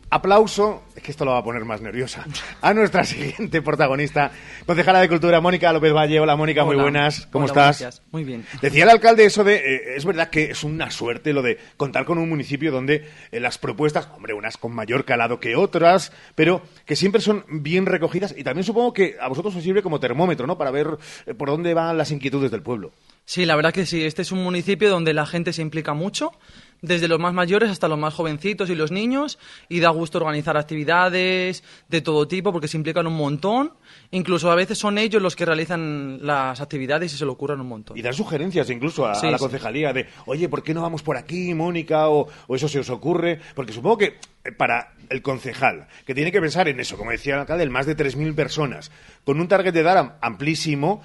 aplauso, es que esto lo va a poner más nerviosa, a nuestra <laughs> siguiente protagonista, concejala de Cultura, Mónica López Valle. Hola Mónica, muy Hola. buenas, ¿cómo Hola, estás? días. Muy bien. Decía el alcalde eso de, eh, es verdad que es una suerte lo de contar con un municipio donde eh, las propuestas, hombre, unas con mayor calado que otras, pero que siempre son bien recogidas y también supongo que a vosotros os sirve como termómetro, ¿no? Para ver eh, por dónde van las inquietudes del pueblo. Sí, la verdad que sí. Este es un municipio donde la gente se implica mucho, desde los más mayores hasta los más jovencitos y los niños, y da gusto organizar actividades de todo tipo porque se implican un montón. Incluso a veces son ellos los que realizan las actividades y se lo ocurran un montón. Y dan sugerencias incluso a, a la concejalía de, oye, ¿por qué no vamos por aquí, Mónica? O, o eso se os ocurre. Porque supongo que eh, para el concejal, que tiene que pensar en eso, como decía el alcalde, en más de 3.000 personas, con un target de edad am- amplísimo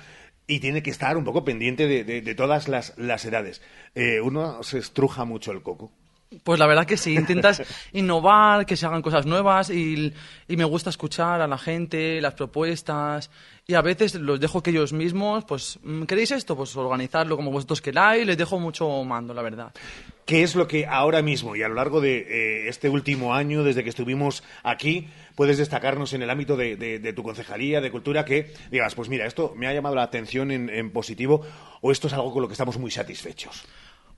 y tiene que estar un poco pendiente de, de- de todas las, las edades. Eh, uno se estruja mucho el coco. Pues la verdad que sí, intentas <laughs> innovar, que se hagan cosas nuevas y, y me gusta escuchar a la gente, las propuestas y a veces los dejo que ellos mismos, pues, mm, ¿queréis esto? Pues organizarlo como vosotros queráis, les dejo mucho mando, la verdad. ¿Qué es lo que ahora mismo y a lo largo de eh, este último año, desde que estuvimos aquí, puedes destacarnos en el ámbito de, tu concejalía de cultura que digas, pues mira, esto me ha llamado la atención en, en positivo o esto es algo con lo que estamos muy satisfechos?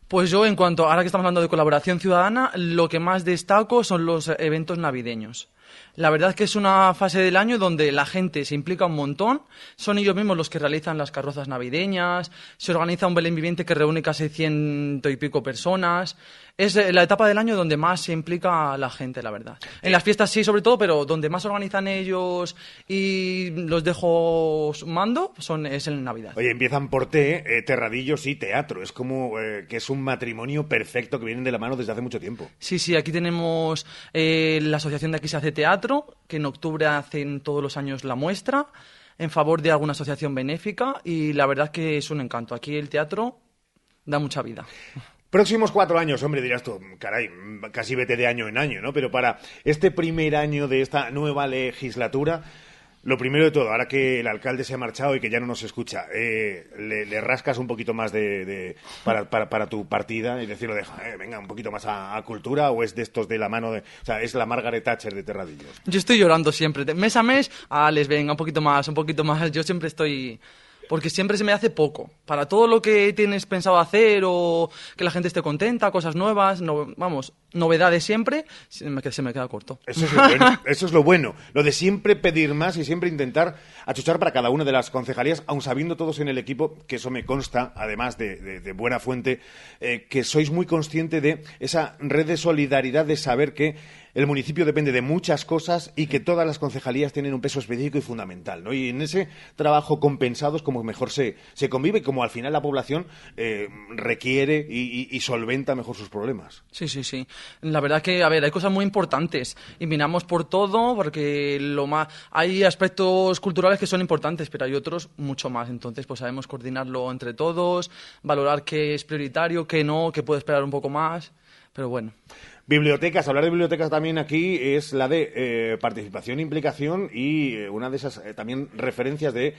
Pues yo, en cuanto, ahora que estamos hablando de colaboración ciudadana, lo que más destaco son los eventos navideños. La verdad es que es una fase del año donde la gente se implica un montón, son ellos mismos los que realizan las carrozas navideñas, se organiza un Belén viviente que reúne casi ciento y pico personas. Es eh, la etapa del año donde más se implica la gente, la verdad. En las fiestas sí, sobre todo, pero donde más organizan ellos y los dejo mando son, es en Navidad. Oye, empiezan por T, eh, Terradillos y teatro. Es como eh, que es un matrimonio perfecto que vienen de la mano desde hace mucho tiempo. Sí, sí, aquí tenemos eh, la asociación de aquí se hace teatro, que en octubre hacen todos los años la muestra en favor de alguna asociación benéfica y la verdad que es un encanto. Aquí el teatro da mucha vida. Próximos cuatro años, hombre, dirás tú, caray, casi vete de año en año, ¿no? Pero para este primer año de esta nueva legislatura, lo primero de todo, ahora que el alcalde se ha marchado y que ya no nos escucha, eh, le, rascas un poquito más de, de- para, tu partida y decirlo, deja, eh, venga, un poquito más a, a cultura o es de estos de la mano de... O sea, es la Margaret Thatcher de Terradillos. Yo estoy llorando siempre, de mes a mes, ah, les venga un poquito más, un poquito más. Yo siempre estoy. Porque siempre se me hace poco. Para todo lo que tienes pensado hacer o que la gente esté contenta, cosas nuevas, no- vamos, novedades siempre, se me, se me queda corto. Eso es lo bueno. <laughs> Eso es lo bueno. Lo de siempre pedir más y siempre intentar achuchar para cada una de las concejalías, aun sabiendo todos en el equipo, que eso me consta, además de, de- de buena fuente, eh, que sois muy consciente de esa red de solidaridad de saber que el municipio depende de muchas cosas y que todas las concejalías tienen un peso específico y fundamental, ¿no? Y en ese trabajo compensado es como mejor se, se convive y como al final la población eh, requiere y, y, solventa mejor sus problemas. Sí, sí, sí. La verdad que, a ver, hay cosas muy importantes y miramos por todo porque lo más, hay aspectos culturales que son importantes, pero hay otros mucho más. Entonces, pues sabemos coordinarlo entre todos, valorar qué es prioritario, qué no, qué puede esperar un poco más, pero bueno. Bibliotecas, hablar de bibliotecas también aquí es la de eh, participación, implicación y eh, una de esas eh, también referencias de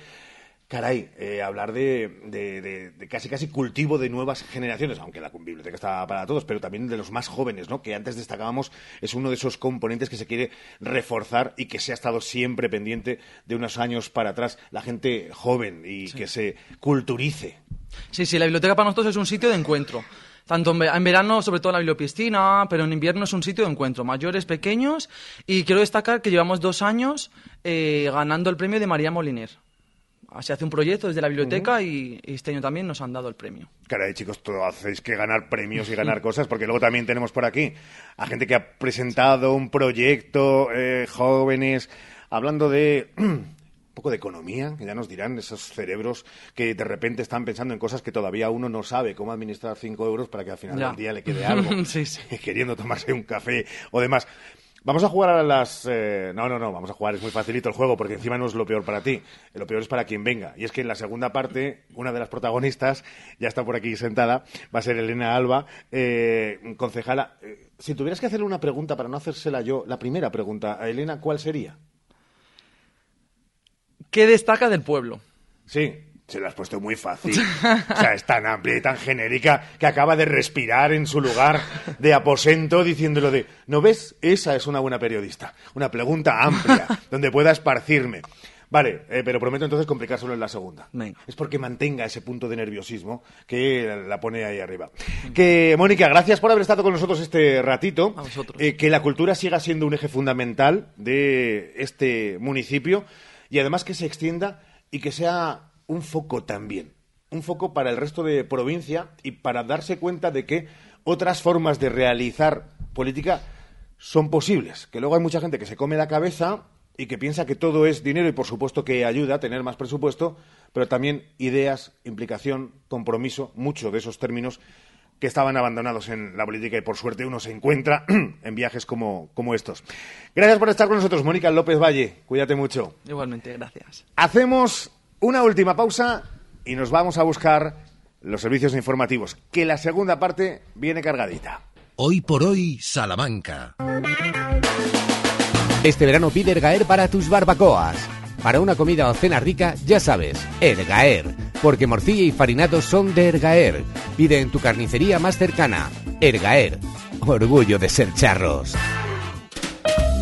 Caray, hablar de, casi casi cultivo de nuevas generaciones, aunque la biblioteca está para todos, pero también de los más jóvenes, ¿no? Que antes destacábamos es uno de esos componentes que se quiere reforzar y que se ha estado siempre pendiente de unos años para atrás, la gente joven y que se culturice. Sí, sí, la biblioteca para nosotros es un sitio de encuentro tanto en verano, sobre todo en la bibliopiscina, pero en invierno es un sitio de encuentro, mayores, pequeños, y quiero destacar que llevamos dos años eh, ganando el premio de María Moliner. Se hace un proyecto desde la biblioteca y, este año también nos han dado el premio. Caray, chicos, todo hacéis que ganar premios y ganar cosas, porque luego también tenemos por aquí a gente que ha presentado un proyecto, eh, jóvenes, hablando de poco de economía, que ya nos dirán esos cerebros que de repente están pensando en cosas que todavía uno no sabe, cómo administrar cinco euros para que al final del día le quede algo, <laughs> <laughs> queriendo tomarse un café o demás. Vamos a jugar a las... Eh, no, no, no, vamos a jugar, es muy facilito el juego, porque encima no es lo peor para ti, lo peor es para quien venga. Y es que en la segunda parte, una de las protagonistas, ya está por aquí sentada, va a ser Elena Alba, eh, concejala. Eh, si tuvieras que hacerle una pregunta para no hacérsela yo, la primera pregunta a Elena, ¿cuál sería? ¿Qué destaca del pueblo? Sí, se lo has puesto muy fácil. O sea, es tan amplia y tan genérica que acaba de respirar en su lugar de aposento diciéndolo de, ¿no ves? Esa es una buena periodista. Una pregunta amplia, donde pueda esparcirme. Vale, eh, pero prometo entonces complicárselo en la segunda. Es porque mantenga ese punto de nerviosismo que la pone ahí arriba. Que, Mónica, gracias por haber estado con nosotros este ratito. A vosotros. Eh, que la cultura siga siendo un eje fundamental de este municipio y además que se extienda y que sea un foco también, un foco para el resto de provincia y para darse cuenta de que otras formas de realizar política son posibles, que luego hay mucha gente que se come la cabeza y que piensa que todo es dinero y por supuesto que ayuda a tener más presupuesto, pero también ideas, implicación, compromiso, mucho de esos términos que estaban abandonados en la política y por suerte uno se encuentra <clears throat> en viajes como, como estos. Gracias por estar con nosotros, Mónica López Valle. Cuídate mucho. Igualmente, gracias. Hacemos una última pausa y nos vamos a buscar los servicios informativos, que la segunda parte viene cargadita. Hoy por hoy, Salamanca. Este verano pide Ergaer para tus barbacoas. Para una comida o cena rica, ya sabes, Ergaer porque morcilla y farinatos son de Ergaer. Pide en tu carnicería más cercana. Ergaer. Orgullo de ser charros.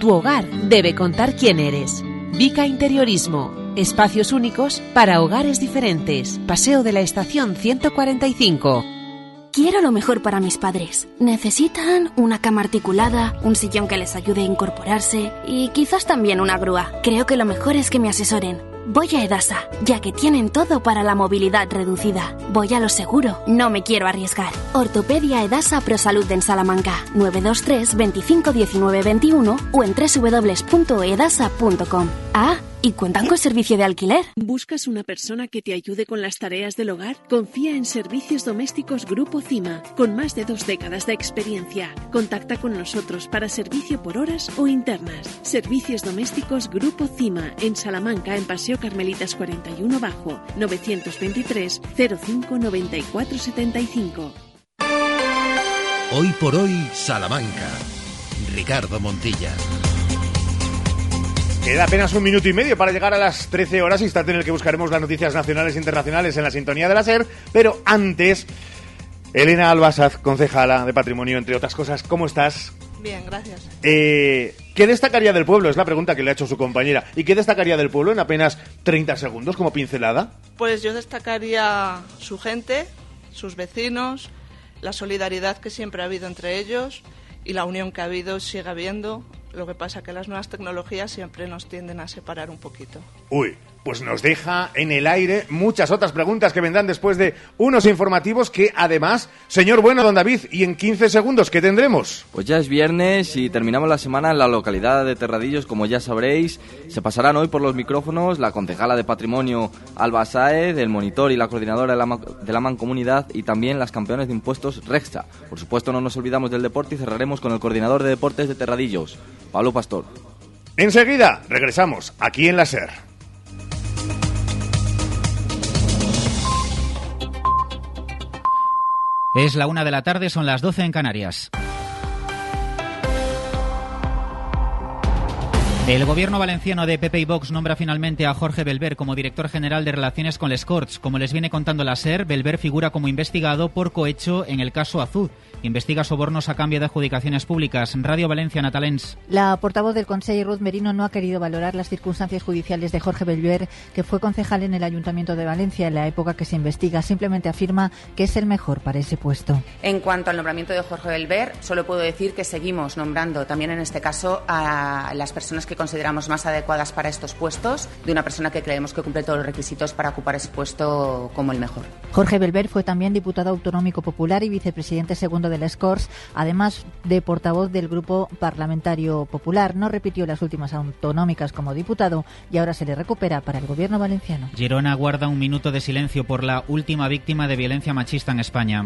tu hogar debe contar quién eres. Vica Interiorismo. Espacios únicos para hogares diferentes. Paseo de la Estación 145. Quiero lo mejor para mis padres. Necesitan una cama articulada, un sillón que les ayude a incorporarse y quizás también una grúa. Creo que lo mejor es que me asesoren. Voy a Edasa, ya que tienen todo para la movilidad reducida. Voy a lo seguro, no me quiero arriesgar. Ortopedia Edasa Prosalud en Salamanca, 923 25 19 21 o en www.edasa.com. Ah, ¿Y cuentan con servicio de alquiler? ¿Buscas una persona que te ayude con las tareas del hogar? Confía en Servicios Domésticos Grupo CIMA, con más de dos décadas de experiencia. Contacta con nosotros para servicio por horas o internas. Servicios Domésticos Grupo CIMA, en Salamanca, en Paseo Carmelitas 41 Bajo, 923 05 94 75. Hoy por hoy, Salamanca. Ricardo Montilla. Queda apenas un minuto y medio para llegar a las 13 horas, instante en el que buscaremos las noticias nacionales e internacionales en la sintonía de la SER, pero antes, Elena Albasaz, concejala de Patrimonio, entre otras cosas, ¿cómo estás? Bien, gracias. Eh, ¿Qué destacaría del pueblo? Es la pregunta que le ha hecho su compañera. ¿Y qué destacaría del pueblo en apenas 30 segundos como pincelada? Pues yo destacaría su gente, sus vecinos, la solidaridad que siempre ha habido entre ellos y la unión que ha habido y sigue habiendo. Lo que pasa que las nuevas tecnologías siempre nos tienden a separar un poquito. Uy, pues nos deja en el aire muchas otras preguntas que vendrán después de unos informativos que además, señor bueno, don David, y en 15 segundos, ¿qué tendremos? Pues ya es viernes y terminamos la semana en la localidad de Terradillos, como ya sabréis. Se pasarán hoy por los micrófonos la concejala de Patrimonio Alba Saez, el monitor y la coordinadora de la, de la Mancomunidad y también las campeones de impuestos Rexta. Por supuesto no nos olvidamos del deporte y cerraremos con el coordinador de deportes de Terradillos, Pablo Pastor. Enseguida regresamos aquí en la SER. Es la una de la tarde, son las 12 en Canarias. El gobierno valenciano de Pepe y Vox nombra finalmente a Jorge Belver como director general de Relaciones con les Corts. Como les viene contando la SER, Belver figura como investigado por cohecho en el caso Azud. Investiga sobornos a cambio de adjudicaciones públicas. Radio Valencia, Natalens. La portavoz del Consejo, Ruth Merino, no ha querido valorar las circunstancias judiciales de Jorge Belver, que fue concejal en el Ayuntamiento de Valencia en la época que se investiga. Simplemente afirma que es el mejor para ese puesto. En cuanto al nombramiento de Jorge Belver, solo puedo decir que seguimos nombrando también en este caso a las personas que consideramos más adecuadas para estos puestos, de una persona que creemos que cumple todos los requisitos para ocupar ese puesto como el mejor. Jorge Belver fue también diputado autonómico popular y vicepresidente segundo de la Scores, además de portavoz del Grupo Parlamentario Popular. No repitió las últimas autonómicas como diputado y ahora se le recupera para el gobierno valenciano. Girona guarda un minuto de silencio por la última víctima de violencia machista en España.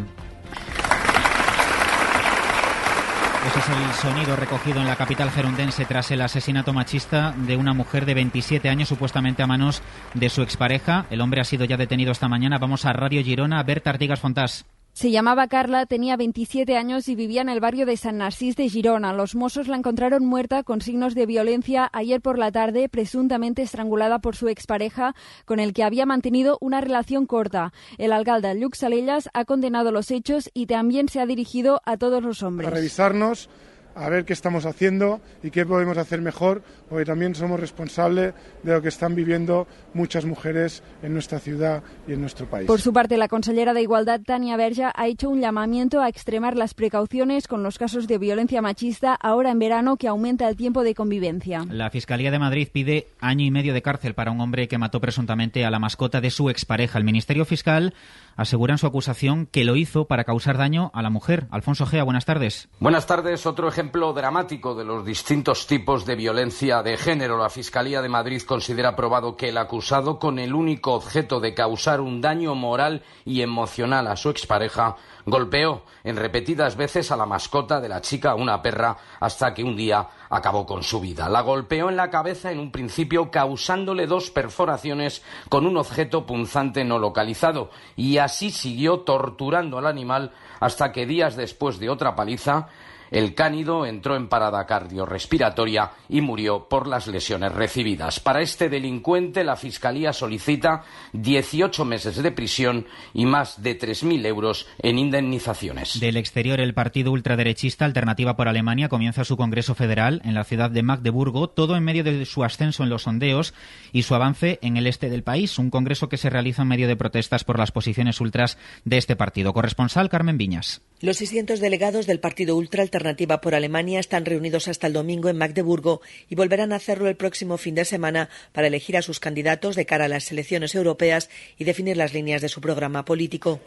Ese es el sonido recogido en la capital gerundense tras el asesinato machista de una mujer de 27 años supuestamente a manos de su expareja. El hombre ha sido ya detenido esta mañana. Vamos a Radio Girona a ver Tartigas Fontás. Se llamaba Carla, tenía 27 años y vivía en el barrio de San Narcís de Girona. Los Mossos la encontraron muerta con signos de violencia ayer por la tarde, presuntamente estrangulada por su expareja, con el que había mantenido una relación corta. El alcalde Lux Salellas ha condenado los hechos y también se ha dirigido a todos los hombres. Revisarnos a ver qué estamos haciendo y qué podemos hacer mejor, porque también somos responsables de lo que están viviendo muchas mujeres en nuestra ciudad y en nuestro país. Por su parte, la consellera de Igualdad, Tania Berja, ha hecho un llamamiento a extremar las precauciones con los casos de violencia machista ahora en verano que aumenta el tiempo de convivencia. La Fiscalía de Madrid pide año y medio de cárcel para un hombre que mató presuntamente a la mascota de su expareja. El Ministerio Fiscal asegura en su acusación que lo hizo para causar daño a la mujer. Alfonso Gea, buenas tardes. Buenas tardes. Otro ejemplo dramático de los distintos tipos de violencia de género. La Fiscalía de Madrid considera probado que el acusado, con el único objeto de causar un daño moral y emocional a su expareja, golpeó en repetidas veces a la mascota de la chica, una perra, hasta que un día acabó con su vida. La golpeó en la cabeza en un principio causándole dos perforaciones con un objeto punzante no localizado y así siguió torturando al animal hasta que días después de otra paliza el cánido entró en parada cardiorrespiratoria y murió por las lesiones recibidas. Para este delincuente, la Fiscalía solicita 18 meses de prisión y más de 3.000 euros en indemnizaciones. Del exterior, el partido ultraderechista Alternativa por Alemania comienza su Congreso Federal en la ciudad de Magdeburgo, todo en medio de su ascenso en los sondeos y su avance en el este del país. Un congreso que se realiza en medio de protestas por las posiciones ultras de este partido. Corresponsal Carmen Viñas. Los 600 delegados del partido ultra Alternativa por Alemania están reunidos hasta el domingo en Magdeburgo y volverán a hacerlo el próximo fin de semana para elegir a sus candidatos de cara a las elecciones europeas y definir las líneas de su programa político.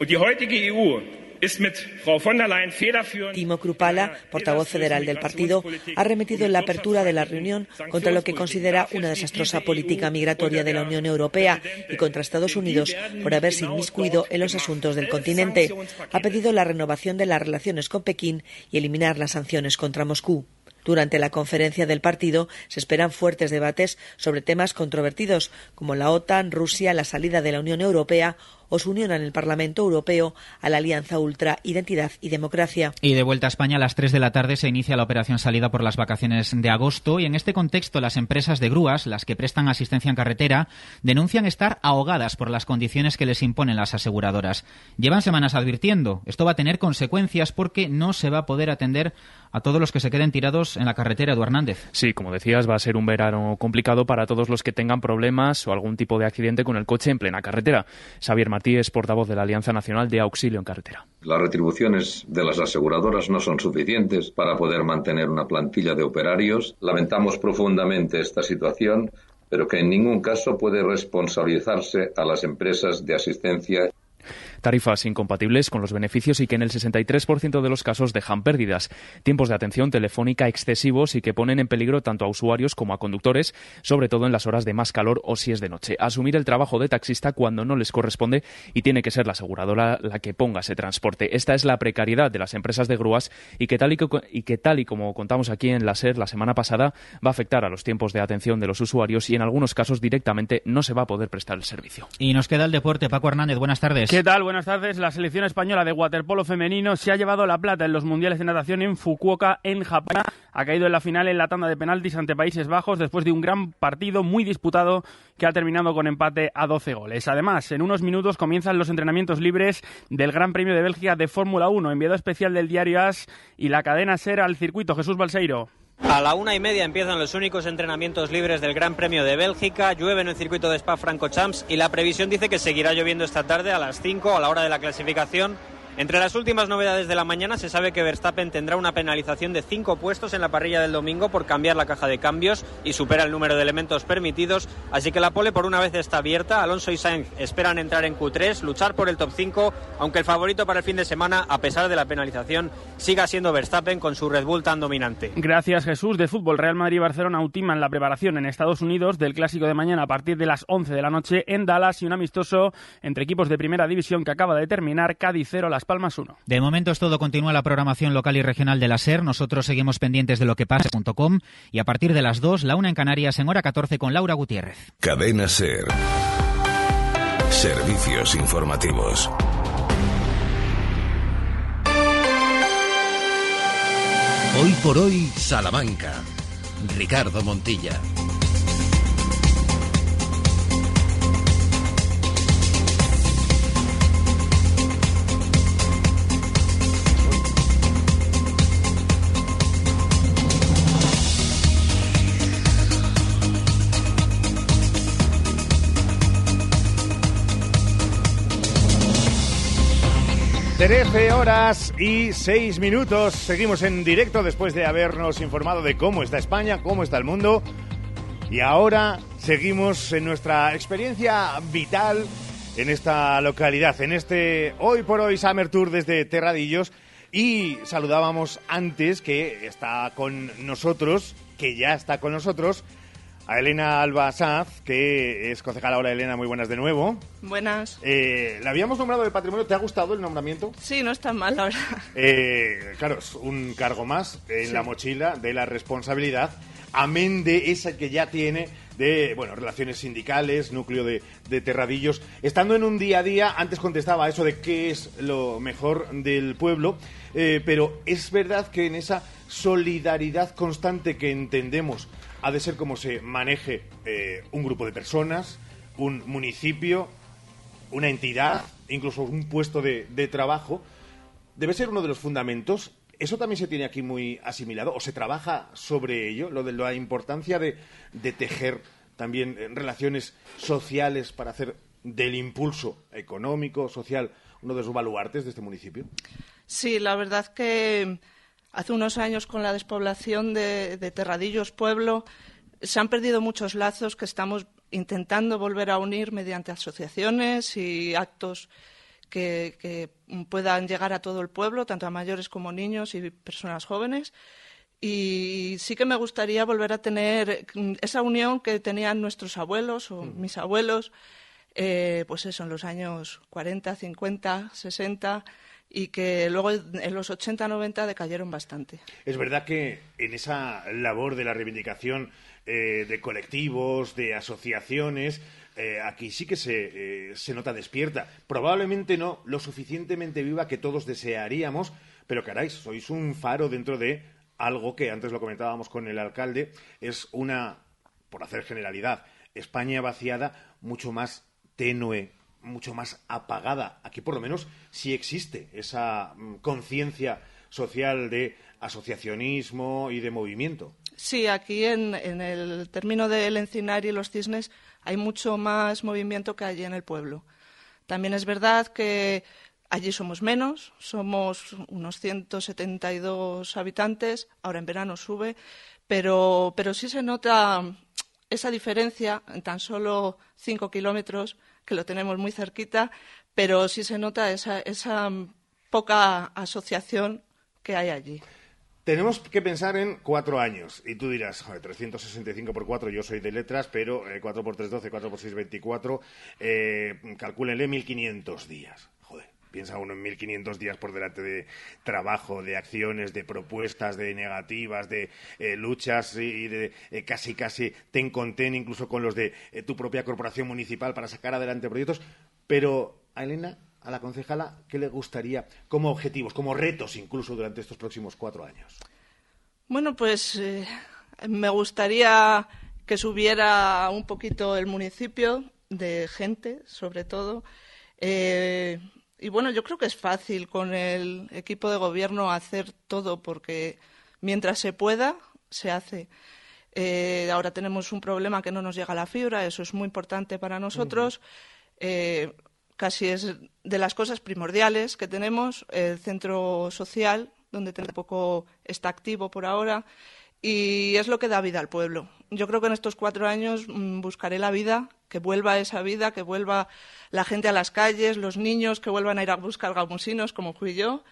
Timo Krupala, portavoz federal del partido, ha remetido en la apertura de la reunión contra lo que considera una desastrosa política migratoria de la Unión Europea y contra Estados Unidos por haberse inmiscuido en los asuntos del continente. Ha pedido la renovación de las relaciones con Pekín y eliminar las sanciones contra Moscú. Durante la conferencia del partido se esperan fuertes debates sobre temas controvertidos como la OTAN, Rusia, la salida de la Unión Europea o su unión en el Parlamento Europeo a la Alianza Ultra Identidad y Democracia. Y de vuelta a España a las 3 de la tarde se inicia la operación salida por las vacaciones de agosto y en este contexto las empresas de grúas, las que prestan asistencia en carretera, denuncian estar ahogadas por las condiciones que les imponen las aseguradoras. Llevan semanas advirtiendo, esto va a tener consecuencias porque no se va a poder atender a todos los que se queden tirados en la carretera, Eduardo Hernández. Sí, como decías, va a ser un verano complicado para todos los que tengan problemas o algún tipo de accidente con el coche en plena carretera. Xavier Martí es portavoz de la Alianza Nacional de Auxilio en Carretera. Las retribuciones de las aseguradoras no son suficientes para poder mantener una plantilla de operarios. Lamentamos profundamente esta situación, pero que en ningún caso puede responsabilizarse a las empresas de asistencia tarifas incompatibles con los beneficios y que en el 63% de los casos dejan pérdidas, tiempos de atención telefónica excesivos y que ponen en peligro tanto a usuarios como a conductores, sobre todo en las horas de más calor o si es de noche. Asumir el trabajo de taxista cuando no les corresponde y tiene que ser la aseguradora la que ponga ese transporte. Esta es la precariedad de las empresas de grúas y que tal y, y, que tal y como contamos aquí en la SER la semana pasada va a afectar a los tiempos de atención de los usuarios y en algunos casos directamente no se va a poder prestar el servicio. Y nos queda el deporte. Paco Hernández, buenas tardes. ¿Qué tal? Buenas tardes. La selección española de waterpolo femenino se ha llevado la plata en los mundiales de natación en Fukuoka, en Japón. Ha caído en la final en la tanda de penaltis ante Países Bajos después de un gran partido muy disputado que ha terminado con empate a 12 goles. Además, en unos minutos comienzan los entrenamientos libres del Gran Premio de Bélgica de Fórmula 1, enviado especial del diario AS y la cadena SER al circuito. Jesús Balseiro. A la una y media empiezan los únicos entrenamientos libres del Gran Premio de Bélgica. Llueve en el circuito de Spa-Francorchamps y la previsión dice que seguirá lloviendo esta tarde a las 5 a la hora de la clasificación entre las últimas novedades de la mañana se sabe que Verstappen tendrá una penalización de cinco puestos en la parrilla del domingo por cambiar la caja de cambios y supera el número de elementos permitidos, así que la pole por una vez está abierta. Alonso y Sainz esperan entrar en Q3, luchar por el top 5, aunque el favorito para el fin de semana, a pesar de la penalización, siga siendo Verstappen con su Red Bull tan dominante. Gracias Jesús. De fútbol, Real Madrid y Barcelona ultiman la preparación en Estados Unidos del clásico de mañana a partir de las 11 de la noche en Dallas y un amistoso entre equipos de primera división que acaba de terminar, Cádiz 0, Las Palmas 1. De momento es todo. Continúa la programación local y regional de la SER. Nosotros seguimos pendientes de lo que pasa.com y a partir de las 2, la una en Canarias en hora 14 con Laura Gutiérrez. Cadena SER. Servicios informativos. Hoy por hoy, Salamanca. Ricardo Montilla. Trece horas y seis minutos. Seguimos en directo después de habernos informado de cómo está España, cómo está el mundo. Y ahora seguimos en nuestra experiencia vital en esta localidad, en este hoy por hoy Summer Tour desde Terradillos. Y saludábamos antes que está con nosotros, que ya está con nosotros, a Elena Alba Saz, que es concejal ahora. Elena, muy buenas de nuevo. Buenas. Eh, la habíamos nombrado de patrimonio. ¿Te ha gustado el nombramiento? Sí, no está mal, la verdad. Eh, claro, es un cargo más en Sí. la mochila de la responsabilidad, amén de esa que ya tiene de, bueno, relaciones sindicales, núcleo de, de terradillos. Estando en un día a día, antes contestaba a eso de qué es lo mejor del pueblo, eh, pero es verdad que en esa solidaridad constante que entendemos ha de ser como se maneje eh, un grupo de personas, un municipio, una entidad, incluso un puesto de, trabajo, debe ser uno de los fundamentos. ¿Eso también se tiene aquí muy asimilado o se trabaja sobre ello? Lo de la importancia de, de tejer también eh, relaciones sociales para hacer del impulso económico, social, uno de los baluartes de este municipio. Sí, la verdad que hace unos años con la despoblación de, de Terradillos Pueblo se han perdido muchos lazos que estamos intentando volver a unir mediante asociaciones y actos que, que puedan llegar a todo el pueblo, tanto a mayores como niños y personas jóvenes. Y sí que me gustaría volver a tener mm, esa unión que tenían nuestros abuelos o mis abuelos, eh, pues eso, en los años 40, 50, 60, y que luego en los 80-90 decayeron bastante. Es verdad que en esa labor de la reivindicación eh, de colectivos, de asociaciones, eh, aquí sí que se, se nota despierta. Probablemente no lo suficientemente viva que todos desearíamos, pero caray, sois un faro dentro de algo que antes lo comentábamos con el alcalde, es una, por hacer generalidad, España vaciada mucho más tenue, mucho más apagada. Aquí por lo menos sí existe esa mm, conciencia social de asociacionismo y de movimiento. Sí, aquí en, en, el término del encinar y los cisnes hay mucho más movimiento que allí en el pueblo. También es verdad que allí somos menos, somos unos 172 habitantes, ahora en verano sube, pero, pero sí se nota esa diferencia en tan solo cinco kilómetros, que lo tenemos muy cerquita, pero sí se nota esa, esa poca asociación que hay allí. Tenemos que pensar en cuatro años. Y tú dirás, joder, 365 por 4, yo soy de letras, pero eh, 4 por 3, 12, 4 por 6, 24. Eh, calcúlenle 1.500 días. Piensa uno en 1.500 días por delante de trabajo, de acciones, de propuestas, de negativas, de eh, luchas y de eh, casi, casi ten con ten, incluso con los de eh, tu propia corporación municipal para sacar adelante proyectos. Pero a Elena a la concejala qué le gustaría como objetivos, como retos incluso durante estos próximos cuatro años? Bueno, pues me gustaría que subiera un poquito el municipio de gente, sobre todo. Y bueno, yo creo que es fácil con el equipo de gobierno hacer todo porque mientras se pueda, se hace. Eh, ahora tenemos un problema que no nos llega la fibra, eso es muy importante para nosotros. Uh -huh casi es de las cosas primordiales que tenemos, el centro social, donde tampoco está activo por ahora, y es lo que da vida al pueblo. Yo creo que en estos cuatro años mmm, buscaré la vida, que vuelva esa vida, que vuelva la gente a las calles, los niños que vuelvan a ir a buscar gamusinos, como fui yo,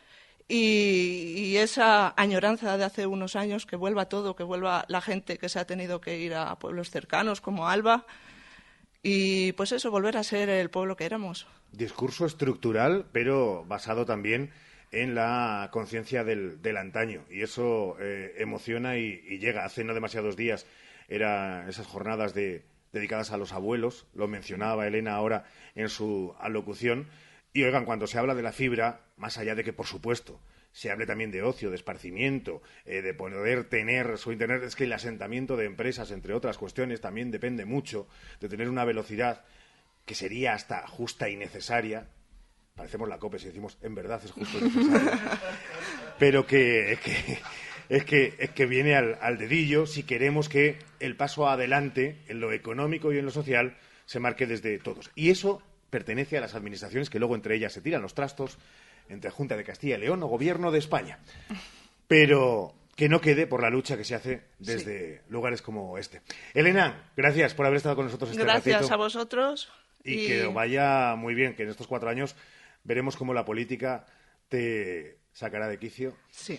y, esa añoranza de hace unos años, que vuelva todo, que vuelva la gente que se ha tenido que ir a pueblos cercanos como Alba, y pues eso, volver a ser el pueblo que éramos. Discurso estructural, pero basado también en la conciencia del, del, antaño. Y eso eh, emociona y, y, llega. Hace no demasiados días eran esas jornadas de, dedicadas a los abuelos, lo mencionaba Elena ahora en su alocución. Y oigan, cuando se habla de la fibra, más allá de que, por supuesto, se hable también de ocio, de esparcimiento, eh, de poder tener su Internet. Es que el asentamiento de empresas, entre otras cuestiones, también depende mucho de tener una velocidad que sería hasta justa y necesaria. Parecemos la COPE si decimos, en verdad es justo y necesario. <laughs> Pero que, que, es, que, es que viene al, al dedillo si queremos que el paso adelante en lo económico y en lo social se marque desde todos. Y eso pertenece a las administraciones que luego entre ellas se tiran los trastos, entre Junta de Castilla y León o Gobierno de España. Pero que no quede por la lucha que se hace desde sí. lugares como este. Elena, gracias por haber estado con nosotros este Gracias ratito. a vosotros. Y, y, que vaya muy bien, que en estos cuatro años veremos cómo la política te sacará de quicio. Sí.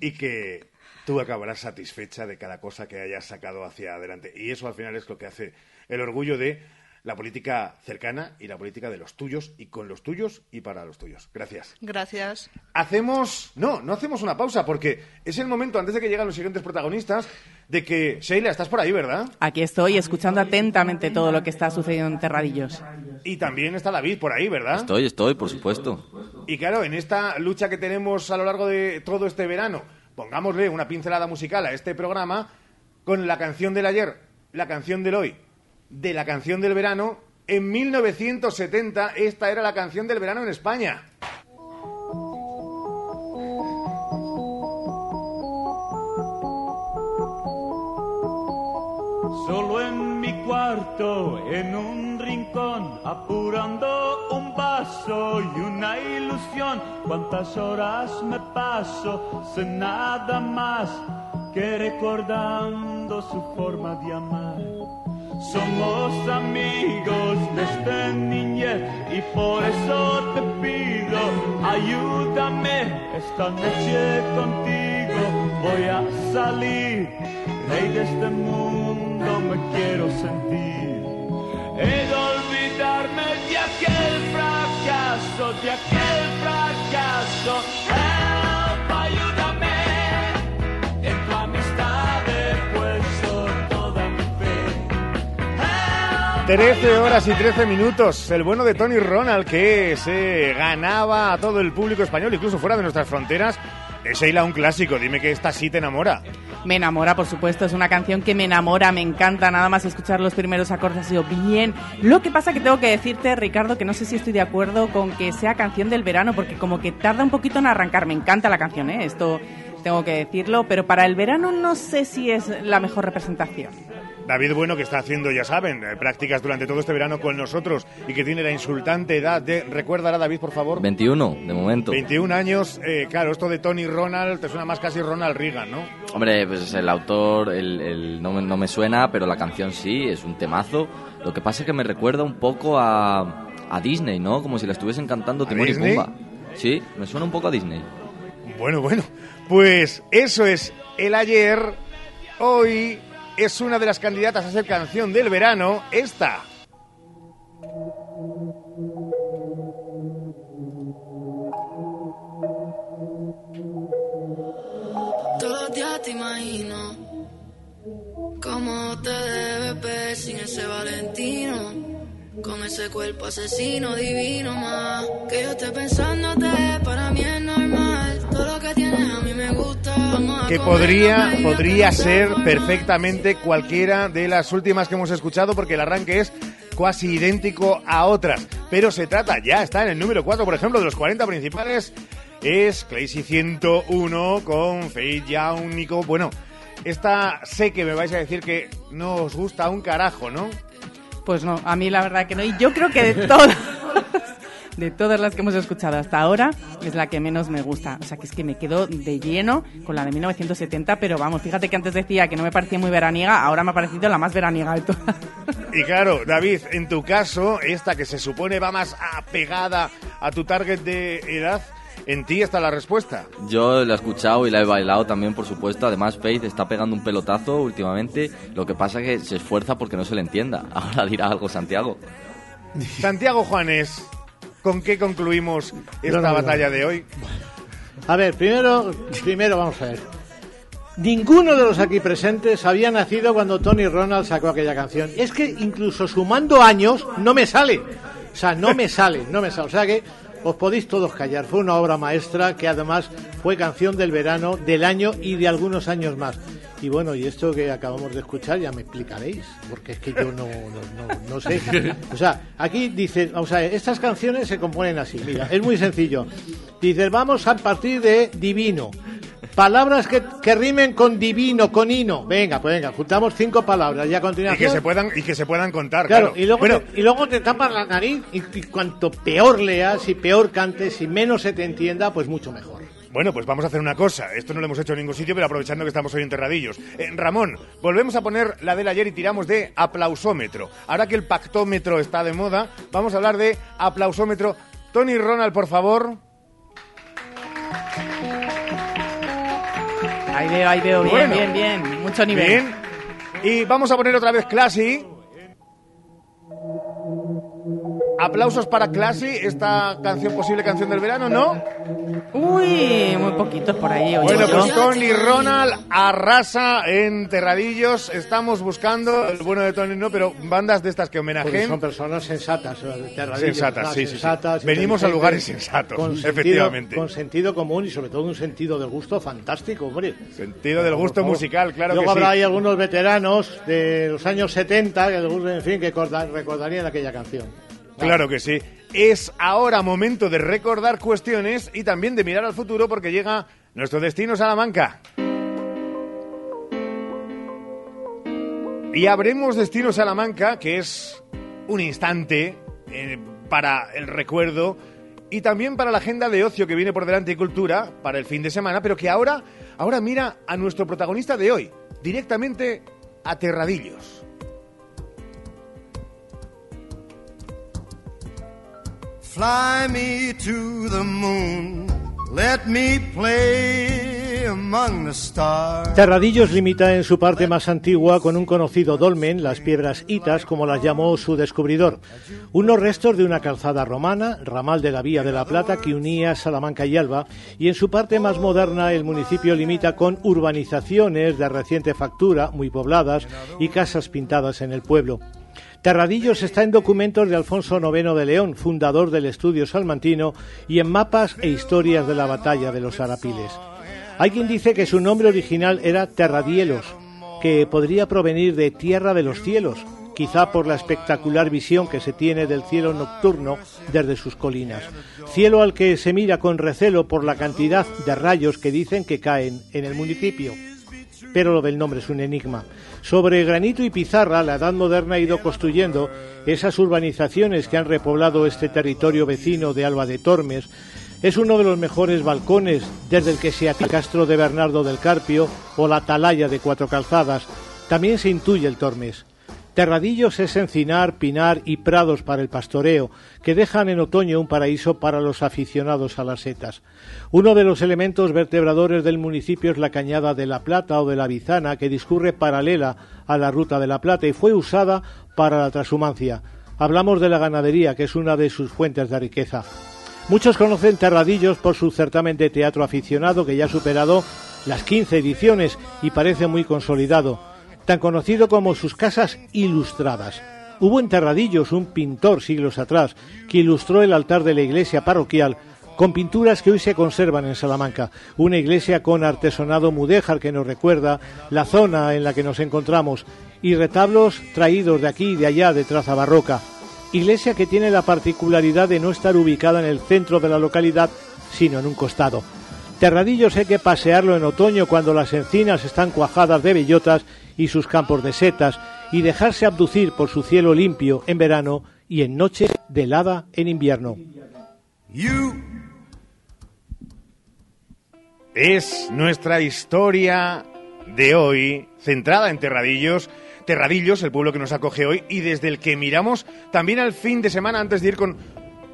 Y que tú acabarás satisfecha de cada cosa que hayas sacado hacia adelante. Y eso al final es lo que hace el orgullo de la política cercana y la política de los tuyos y con los tuyos y para los tuyos. Gracias. Gracias. Hacemos, no, no hacemos una pausa porque es el momento antes de que lleguen los siguientes protagonistas de que Sheila, estás por ahí, ¿verdad? Aquí estoy escuchando atentamente todo lo que está sucediendo en Terradillos. Y también está David por ahí, ¿verdad? Estoy, estoy, por supuesto. Y claro, en esta lucha que tenemos a lo largo de todo este verano, pongámosle una pincelada musical a este programa con la canción del ayer, la canción del hoy de la canción del verano. En 1970 esta era la canción del verano en España. Solo en mi cuarto, en un rincón, apurando un vaso y una ilusión. Cuántas horas me paso sin nada más que recordando su forma de amar. Somos amigos desde niñez y por eso te pido, ayúdame esta noche contigo. Voy a salir, de este mundo me quiero sentir. He olvidarme de aquel fracaso, de aquel fracaso. 13 horas y 13 minutos. El bueno de Tony Ronald que se ganaba a todo el público español, incluso fuera de nuestras fronteras. Es Sheila un clásico. Dime que esta sí te enamora. Me enamora, por supuesto, es una canción que me enamora, me encanta, nada más escuchar los primeros acordes ha sido bien. Lo que pasa que tengo que decirte, Ricardo, que no sé si estoy de acuerdo con que sea canción del verano, porque como que tarda un poquito en arrancar, me encanta la canción, ¿eh? esto tengo que decirlo, pero para el verano no sé si es la mejor representación. David Bueno, que está haciendo, ya saben, eh, prácticas durante todo este verano con nosotros y que tiene la insultante edad de. Recuérdala, David, por favor. 21, de momento. 21 años. eh, claro, esto de Tony Ronald te suena más casi Ronald Reagan, ¿no? Hombre, pues el autor el, el- no, me- no me suena, pero la canción sí, es un temazo. Lo que pasa es que me recuerda un poco a, a Disney, ¿no? Como si la estuviesen cantando Timón y? Pumba. Sí, me suena un poco a Disney. Bueno, bueno. Pues eso es el ayer. Hoy es una de las candidatas a ser canción del verano. Esta. Todos los días te imagino cómo te debes ver sin ese Valentino. Con ese cuerpo asesino divino más. Que yo esté pensándote, para mí es normal. Todo lo que tienes a mí me gusta. Vamos que podría, podría ser perfectamente cualquiera de las últimas que hemos escuchado porque el arranque es casi idéntico a otras. Pero se trata, ya está en el número 4, por ejemplo, de los 40 principales, es Crazy 101 con Faith Young, Nico. Bueno, esta sé que me vais a decir que no os gusta un carajo, ¿no? Pues no, a mí la verdad que no. Y yo creo que de todas, <laughs> de todas las que hemos escuchado hasta ahora, es la que menos me gusta. O sea, que es que me quedo de lleno con la de 1970, pero vamos, fíjate que antes decía que no me parecía muy veraniega, ahora me ha parecido la más veraniega de todas. Y claro, David, en tu caso, esta que se supone va más apegada a tu target de edad, en ti está la respuesta. Yo la he escuchado y la he bailado también, por supuesto. Además, Faith está pegando un pelotazo últimamente. Lo que pasa es que se esfuerza porque no se le entienda. <laughs> Ahora dirá algo Santiago. Santiago Juanes, ¿con qué concluimos esta No, no, no. batalla de hoy? A ver, primero, primero vamos a ver. Ninguno de los aquí presentes había nacido cuando Tony Ronald sacó aquella canción. Es que incluso sumando años no me sale. O sea, no me sale, no me sale. O sea que os podéis todos callar. Fue una obra maestra que además fue canción del verano, del año y de algunos años más. Y bueno, y esto que acabamos de escuchar ya me explicaréis, porque es que yo no, no, no, sé. O sea, aquí dice, o sea, estas canciones se componen así, mira, es muy sencillo. Dices, vamos a partir de divino. Palabras que, que rimen con divino, con hino. Venga, pues venga, juntamos cinco palabras y a Y que se puedan y que se puedan contar, Claro, claro. y luego, bueno, te, y luego te tapas la nariz y, y cuanto peor leas y peor cantes y menos se te entienda, pues mucho mejor. bueno, pues vamos a hacer una cosa. Esto no lo hemos hecho en ningún sitio, pero aprovechando que estamos hoy enterradillos. Eh, Ramón, volvemos a poner la del ayer y tiramos de aplausómetro. Ahora que el pactómetro está de moda, vamos a hablar de aplausómetro. Tony Ronald, por favor. Ahí veo, ahí veo, bien, Bueno. bien, bien, mucho nivel. Bien. Y vamos a poner otra vez Classy. Aplausos para Classy, esta canción, posible canción del verano, ¿no? Uy, muy poquitos por ahí. oye, Bueno, pues Tony Ronald arrasa en Terradillos. Estamos buscando, el bueno de Tony no, pero bandas de estas que Porque homenajeen. son personas sensatas. terradillos, Sensatas, sí, sí, sí. Sensatas, Venimos a lugares sensatos, con sentido- efectivamente. con sentido común y sobre todo un sentido del gusto fantástico, hombre. Sentido del gusto musical, claro Luego que habrá sí. ahí algunos veteranos de los años 70 que, en fin, que corda- recordarían aquella canción. Claro que sí. Es ahora momento de recordar cuestiones y también de mirar al futuro porque llega nuestro destino Salamanca. Y abremos Destino Salamanca, que es un instante eh, para el recuerdo y también para la agenda de ocio que viene por delante y cultura para el fin de semana, pero que ahora, ahora mira a nuestro protagonista de hoy, directamente a Terradillos. Fly me to the moon. Let me play among Terradillos limita en su parte más antigua con un conocido dolmen, las piedras Itas, como las llamó su descubridor. Unos restos de una calzada romana, ramal de la Vía de la Plata que unía Salamanca y Alba, y en su parte más moderna el municipio limita con urbanizaciones de reciente factura, muy pobladas, y casas pintadas en el pueblo. Terradillos está en documentos de Alfonso IX de León, fundador del estudio salmantino, y en mapas e historias de la batalla de los Arapiles. Hay quien dice que su nombre original era Terradielos, que podría provenir de Tierra de los Cielos, quizá por la espectacular visión que se tiene del cielo nocturno desde sus colinas. Cielo al que se mira con recelo por la cantidad de rayos que dicen que caen en el municipio. Pero lo del nombre es un enigma. Sobre granito y pizarra, la Edad Moderna ha ido construyendo esas urbanizaciones que han repoblado este territorio vecino de Alba de Tormes. Es uno de los mejores balcones desde el que se el Castro de Bernardo del Carpio o la Atalaya de Cuatro Calzadas. También se intuye el Tormes. Terradillos es encinar, pinar y prados para el pastoreo, que dejan en otoño un paraíso para los aficionados a las setas. Uno de los elementos vertebradores del municipio es la cañada de la Plata o de la Bizana, que discurre paralela a la ruta de la Plata y fue usada para la transhumancia. Hablamos de la ganadería, que es una de sus fuentes de riqueza. Muchos conocen Terradillos por su certamen de teatro aficionado, que ya ha superado las 15 ediciones y parece muy consolidado tan conocido como sus casas ilustradas. Hubo en Terradillos un pintor siglos atrás que ilustró el altar de la iglesia parroquial con pinturas que hoy se conservan en Salamanca. Una iglesia con artesonado mudéjar que nos recuerda la zona en la que nos encontramos y retablos traídos de aquí y de allá de traza barroca. Iglesia que tiene la particularidad de no estar ubicada en el centro de la localidad, sino en un costado. Terradillos hay que pasearlo en otoño cuando las encinas están cuajadas de bellotas y sus campos de setas y dejarse abducir por su cielo limpio en verano y en noche de helada en invierno. Es nuestra historia de hoy centrada en Terradillos. Terradillos, el pueblo que nos acoge hoy y desde el que miramos también al fin de semana antes de ir con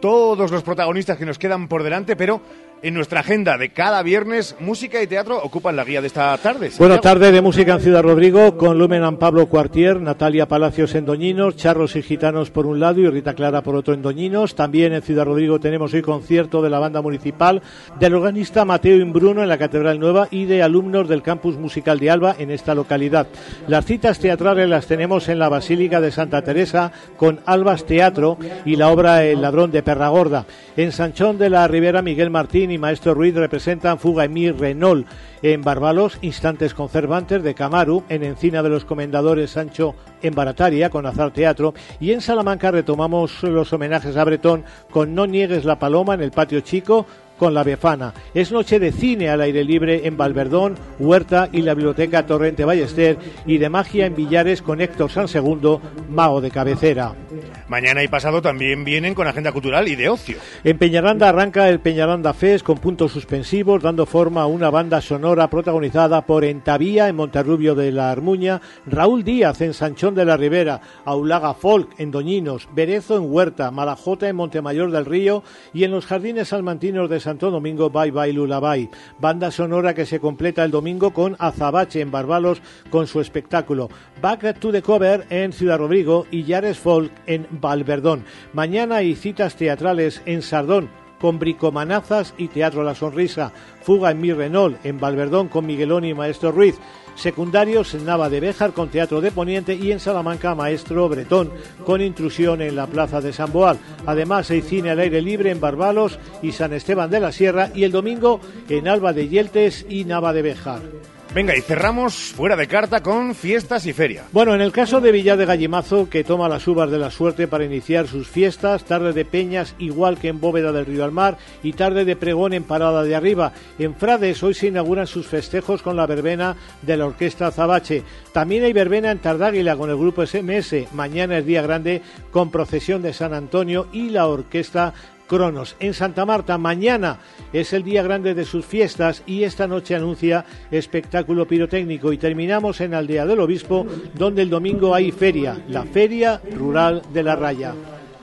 todos los protagonistas que nos quedan por delante, pero en nuestra agenda de cada viernes, música y teatro ocupan la guía de esta tarde. Buenas tarde de música en Ciudad Rodrigo con Lumen Pablo Cuartier, Natalia Palacios en Doñinos, Charros y Gitanos por un lado y Rita Clara por otro en Doñinos. También en Ciudad Rodrigo tenemos hoy concierto de la banda municipal, del organista Mateo Imbruno en la Catedral Nueva y de alumnos del campus musical de Alba en esta localidad. Las citas teatrales las tenemos en la Basílica de Santa Teresa con Albas Teatro y la obra El ladrón de Perragorda. En Sanchón de la Ribera Miguel Martín y Maestro Ruiz representan Fuga Emir Renault. En Barbalos, Instantes Conservantes de Camaru, en Encina de los Comendadores Sancho en Barataria con Azar Teatro. Y en Salamanca retomamos los homenajes a Bretón con No Niegues la Paloma en el Patio Chico, con la Befana. Es noche de cine al aire libre en Valverdón, Huerta y la Biblioteca Torrente Ballester y de magia en Villares con Héctor San Segundo, mago de cabecera. Mañana y pasado también vienen con agenda cultural y de ocio. En Peñaranda arranca el Peñaranda Fest con puntos suspensivos, dando forma a una banda sonora protagonizada por Entavía en Monterrubio de la Armuña, Raúl Díaz en Sanchón de la Ribera, Aulaga Folk en Doñinos, Berezo en Huerta, Malajota en Montemayor del Río y en los Jardines Salmantinos de Santo Domingo Bye Bye Lullaby. Banda sonora que se completa el domingo con Azabache en Barbalos con su espectáculo. Back to the Cover en Ciudad Rodrigo y Yares Folk en Valverdón. Mañana hay citas teatrales en Sardón con Bricomanazas y Teatro La Sonrisa, Fuga en Mi Renault, en Valverdón con Miguelón y Maestro Ruiz, secundarios en Nava de Béjar con Teatro de Poniente y en Salamanca Maestro Bretón con intrusión en la Plaza de San Boal. Además hay cine al aire libre en Barbalos y San Esteban de la Sierra y el domingo en Alba de Yeltes y Nava de Béjar. Venga, y cerramos fuera de carta con fiestas y feria. Bueno, en el caso de Villar de Gallimazo, que toma las uvas de la suerte para iniciar sus fiestas, tarde de peñas igual que en Bóveda del Río al Mar y tarde de pregón en Parada de Arriba. En Frades hoy se inauguran sus festejos con la verbena de la Orquesta Zabache. También hay verbena en Tardáguila con el grupo SMS. Mañana es día grande con procesión de San Antonio y la Orquesta Cronos. En Santa Marta, mañana es el día grande de sus fiestas y esta noche anuncia espectáculo pirotécnico. Y terminamos en Aldea del Obispo, donde el domingo hay feria, la Feria Rural de la Raya.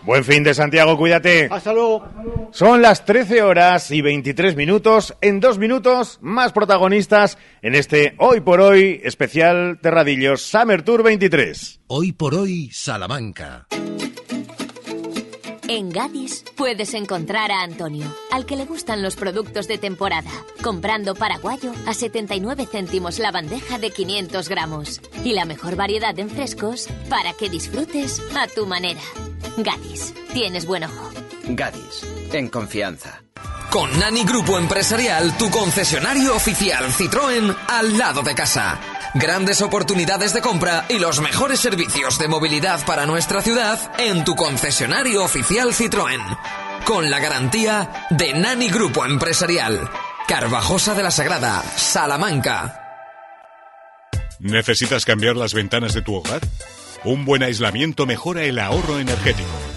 Buen fin de Santiago, cuídate. Hasta luego. Son las 13 horas y 23 minutos. En dos minutos, más protagonistas en este Hoy por Hoy especial Terradillos Summer Tour 23. Hoy por hoy, Salamanca. En Gadis puedes encontrar a Antonio, al que le gustan los productos de temporada, comprando paraguayo a 79 céntimos la bandeja de 500 gramos y la mejor variedad en frescos para que disfrutes a tu manera. Gadis, tienes buen ojo. Gadis, en confianza. Con Nani Grupo Empresarial, tu concesionario oficial Citroën al lado de casa. Grandes oportunidades de compra y los mejores servicios de movilidad para nuestra ciudad en tu concesionario oficial Citroën. Con la garantía de Nani Grupo Empresarial. Carvajosa de la Sagrada, Salamanca. ¿Necesitas cambiar las ventanas de tu hogar? Un buen aislamiento mejora el ahorro energético.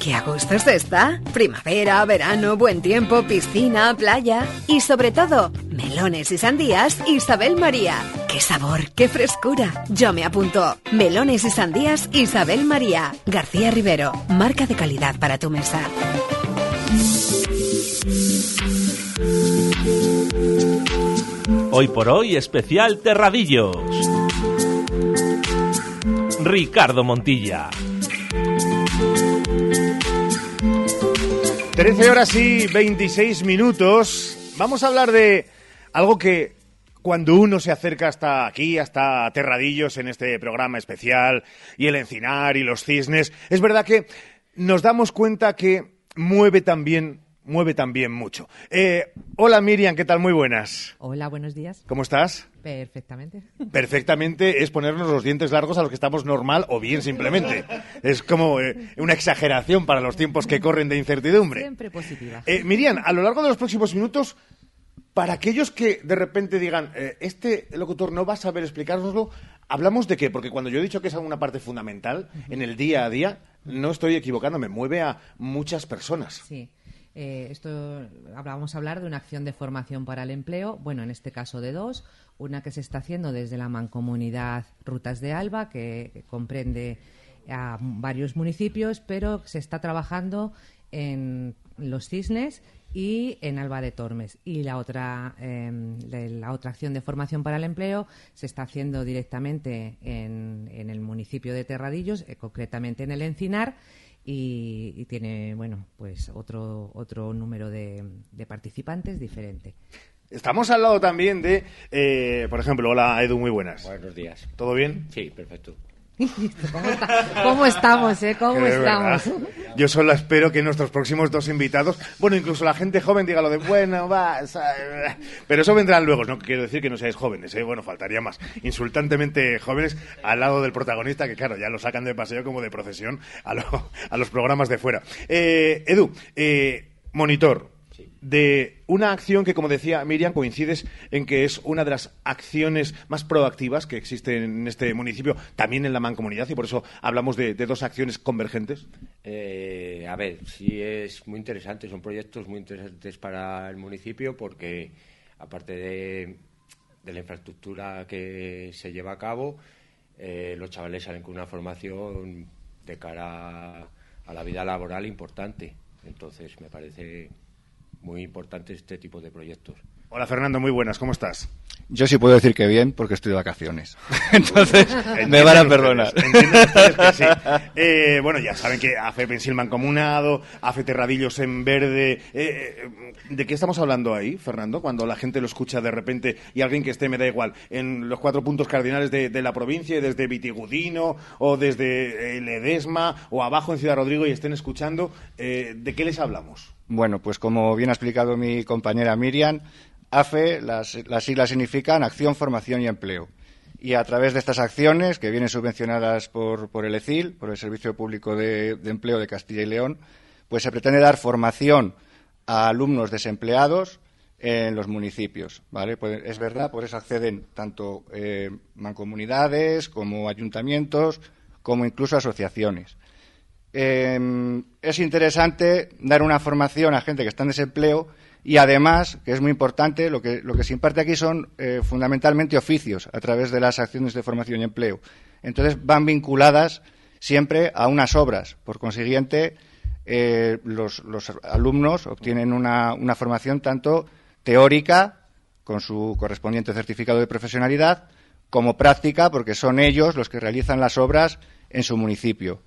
¡Qué a gusto está! Primavera, verano, buen tiempo, piscina, playa y sobre todo, melones y sandías Isabel María. ¡Qué sabor, qué frescura! Yo me apunto. Melones y sandías Isabel María. García Rivero, marca de calidad para tu mesa. Hoy por hoy, especial Terradillos. Ricardo Montilla. 13 horas y 26 minutos. Vamos a hablar de algo que cuando uno se acerca hasta aquí, hasta Terradillos en este programa especial, y el encinar y los cisnes, es verdad que nos damos cuenta que mueve también mueve también mucho. Eh, hola Miriam, ¿qué tal? Muy buenas. Hola, buenos días. ¿Cómo estás? Perfectamente. Perfectamente es ponernos los dientes largos a los que estamos normal o bien simplemente. Es como eh, una exageración para los tiempos que corren de incertidumbre. Siempre positiva. Eh, Miriam, a lo largo de los próximos minutos, para aquellos que de repente digan, eh, este locutor no va a saber explicárnoslo, ¿hablamos de qué? Porque cuando yo he dicho que es una parte fundamental en el día a día, no estoy equivocándome, mueve a muchas personas. Sí. Eh, esto vamos a hablar de una acción de formación para el empleo, bueno, en este caso de dos, una que se está haciendo desde la mancomunidad Rutas de Alba, que comprende a varios municipios, pero se está trabajando en Los Cisnes y en Alba de Tormes. Y la otra, eh, la otra acción de formación para el empleo se está haciendo directamente en, en el municipio de Terradillos, eh, concretamente en el Encinar, y, y, tiene, bueno, pues otro, otro número de, de participantes diferente. Estamos al lado también de, eh, por ejemplo, hola Edu, muy buenas. Buenos días. ¿Todo bien? Sí, perfecto. <laughs> ¿Cómo, está? ¿Cómo, estamos, eh? ¿Cómo es estamos? Verdad. Yo solo espero que nuestros próximos dos invitados, bueno, incluso la gente joven diga lo de, bueno, va, pero eso vendrán luego. No quiero decir que no seáis jóvenes, ¿eh? bueno, faltaría más. Insultantemente jóvenes al lado del protagonista, que claro, ya lo sacan de paseo como de procesión a, lo, a los programas de fuera. Eh, Edu, eh, monitor. De una acción que, como decía Miriam, coincides en que es una de las acciones más proactivas que existen en este municipio, también en la mancomunidad, y por eso hablamos de, dos acciones convergentes. Eh, a ver, sí es muy interesante, son proyectos muy interesantes para el municipio porque, aparte de, de la infraestructura que se lleva a cabo, eh, los chavales salen con una formación de cara a la vida laboral importante. Entonces, me parece muy importante este tipo de proyectos. Hola Fernando, muy buenas, ¿cómo estás? Yo sí puedo decir que bien porque estoy de vacaciones. <laughs> Entonces, me van a perdonar. ustedes, que sí. <laughs> Eh, bueno, ya saben que AFE Pensil Mancomunado, AFE Terradillos en Verde. eh, eh, ¿De qué estamos hablando ahí, Fernando? Cuando la gente lo escucha de repente y alguien que esté, me da igual, en los cuatro puntos cardinales de, de la provincia, desde Vitigudino o desde eh, Ledesma o abajo en Ciudad Rodrigo y estén escuchando, eh, ¿de qué les hablamos? Bueno, pues como bien ha explicado mi compañera Miriam, AFE, las, las siglas significan Acción, Formación y Empleo. Y a través de estas acciones, que vienen subvencionadas por, por el ECIL, por el Servicio Público de, Empleo de Castilla y León, pues se pretende dar formación a alumnos desempleados en los municipios. ¿vale? Pues es verdad, por eso acceden tanto eh, mancomunidades como ayuntamientos, como incluso asociaciones. Eh, es interesante dar una formación a gente que está en desempleo y además, que es muy importante, lo que, se imparte aquí son eh, fundamentalmente oficios a través de las acciones de formación y empleo. Entonces van vinculadas siempre a unas obras. Por consiguiente, eh, los, alumnos obtienen una formación tanto teórica, con su correspondiente certificado de profesionalidad, como práctica, porque son ellos los que realizan las obras en su municipio.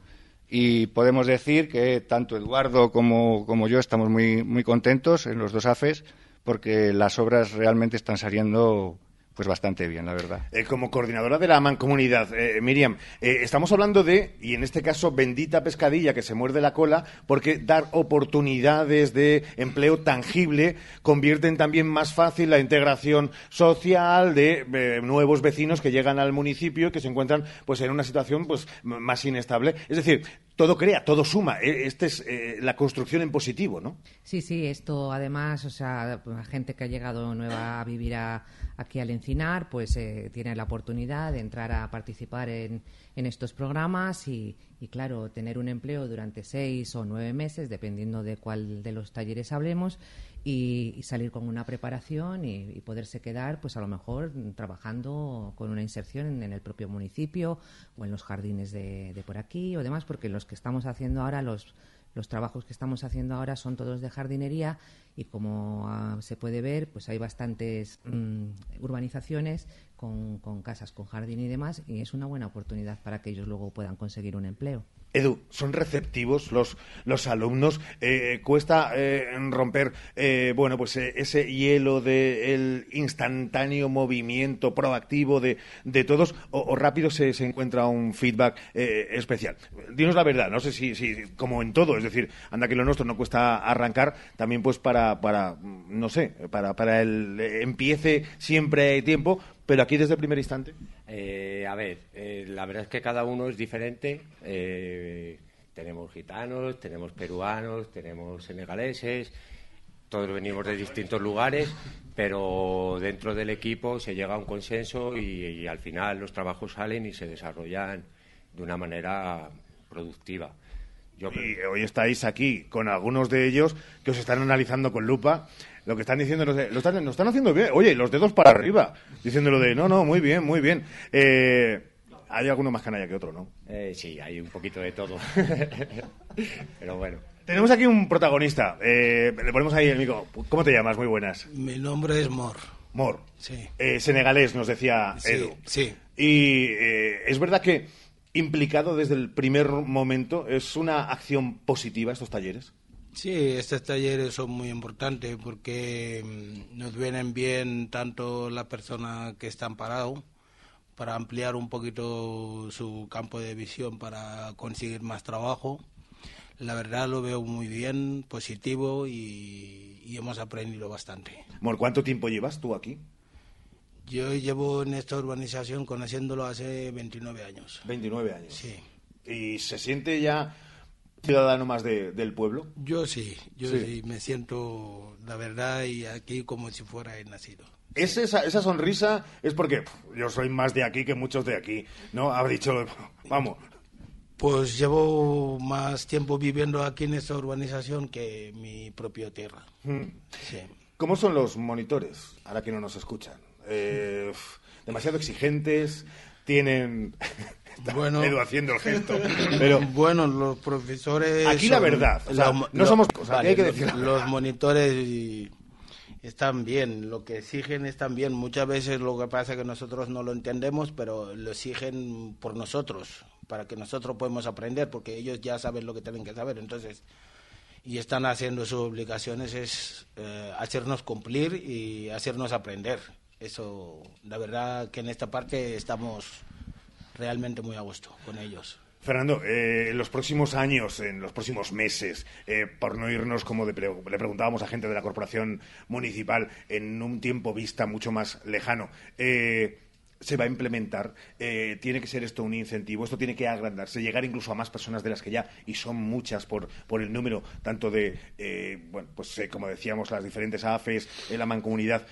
Y podemos decir que tanto Eduardo como, yo estamos muy, muy contentos en los dos AFES porque las obras realmente están saliendo pues bastante bien, la verdad. Eh, como coordinadora de la mancomunidad, eh, Miriam, eh, estamos hablando de, y en este caso, bendita pescadilla que se muerde la cola, porque dar oportunidades de empleo tangible convierten también más fácil la integración social de eh, nuevos vecinos que llegan al municipio y que se encuentran pues en una situación pues más inestable. Es decir, todo crea, todo suma. Eh, Esta es eh, la construcción en positivo, ¿no? Sí, sí, esto además, o sea, gente que ha llegado nueva a vivir a- aquí al Encinar, pues eh, tiene la oportunidad de entrar a participar en, en estos programas y, claro, tener un empleo durante seis o nueve meses, dependiendo de cuál de los talleres hablemos, y, salir con una preparación y, poderse quedar, pues a lo mejor trabajando con una inserción en, en el propio municipio o en los jardines de, de por aquí o demás, porque los que estamos haciendo ahora, los los trabajos que estamos haciendo ahora son todos de jardinería y como ah, se puede ver, pues hay bastantes mm, urbanizaciones con, con casas con jardín y demás y es una buena oportunidad para que ellos luego puedan conseguir un empleo. Edu, ¿son receptivos los, los alumnos? Eh, ¿Cuesta eh, romper eh, bueno, pues, eh, ese hielo del instantáneo movimiento proactivo de, de todos o, rápido se, se encuentra un feedback eh, especial? Dinos la verdad, no sé si, si, como en todo, es decir, anda que lo nuestro no cuesta arrancar, también pues para, para no sé, para, para el empiece siempre hay tiempo, pero aquí desde el primer instante. Eh, a ver, eh, la verdad es que cada uno es diferente. Eh, tenemos gitanos, tenemos peruanos, tenemos senegaleses, todos venimos de distintos lugares, pero dentro del equipo se llega a un consenso y, y al final los trabajos salen y se desarrollan de una manera productiva. Yo Y hoy estáis aquí con algunos de ellos que os están analizando con lupa. Lo que están diciendo, lo, lo están, lo están haciendo bien. Oye, los dedos para arriba, diciéndolo de, no, no, muy bien, muy bien. Eh, hay alguno más canalla que otro, ¿no? Eh, sí, hay un poquito de todo. <laughs> Pero bueno. Tenemos aquí un protagonista. Eh, le ponemos ahí el micro. ¿Cómo te llamas? Muy buenas. Mi nombre es Mor. Mor. Sí. Eh, senegalés, nos decía Sí, Edu. sí. Y eh, es verdad que implicado desde el primer momento es una acción positiva estos talleres. Sí, estos talleres son muy importantes porque mm, nos vienen bien tanto la persona que está parado para ampliar un poquito su campo de visión para conseguir más trabajo. La verdad lo veo muy bien, positivo y, y hemos aprendido bastante. Mor, ¿cuánto tiempo llevas tú aquí? Yo llevo en esta urbanización conociéndolo hace 29 años. 29 años. Sí. Y se siente ya ciudadano más de- del pueblo? Yo sí, yo Sí. sí. me siento, la verdad, y aquí como si fuera el nacido. ¿Es esa, esa sonrisa es porque yo soy más de aquí que muchos de aquí, ¿no? Ha dicho, <laughs> vamos, Pues llevo más tiempo viviendo aquí en esta urbanización que mi propia tierra. mm. Sí. ¿cómo son los monitores? Ahora que no nos escuchan. Eh, demasiado exigentes, tienen... <laughs> Está Bueno. Edu haciendo el gesto. <laughs> Pero bueno, los profesores. Aquí la son- verdad, o sea, los- no somos- o sea, aquí hay que los- decir Los monitores y- están bien, lo que exigen están bien. Muchas veces lo que pasa es que nosotros no lo entendemos, pero lo exigen por nosotros, para que nosotros podamos aprender, porque ellos ya saben lo que tienen que saber. Entonces, y están haciendo sus obligaciones es eh, hacernos cumplir y hacernos aprender. Eso, la verdad que en esta parte estamos realmente muy a gusto con ellos. Fernando, eh, en los próximos años, en los próximos meses, eh, por no irnos como de pre- le preguntábamos a gente de la corporación municipal en un tiempo vista mucho más lejano, eh, se va a implementar, eh, tiene que ser esto un incentivo, esto tiene que agrandarse, llegar incluso a más personas de las que ya, y son muchas por, por el número, tanto de, eh, bueno, pues eh, como decíamos, las diferentes AFES, en la mancomunidad,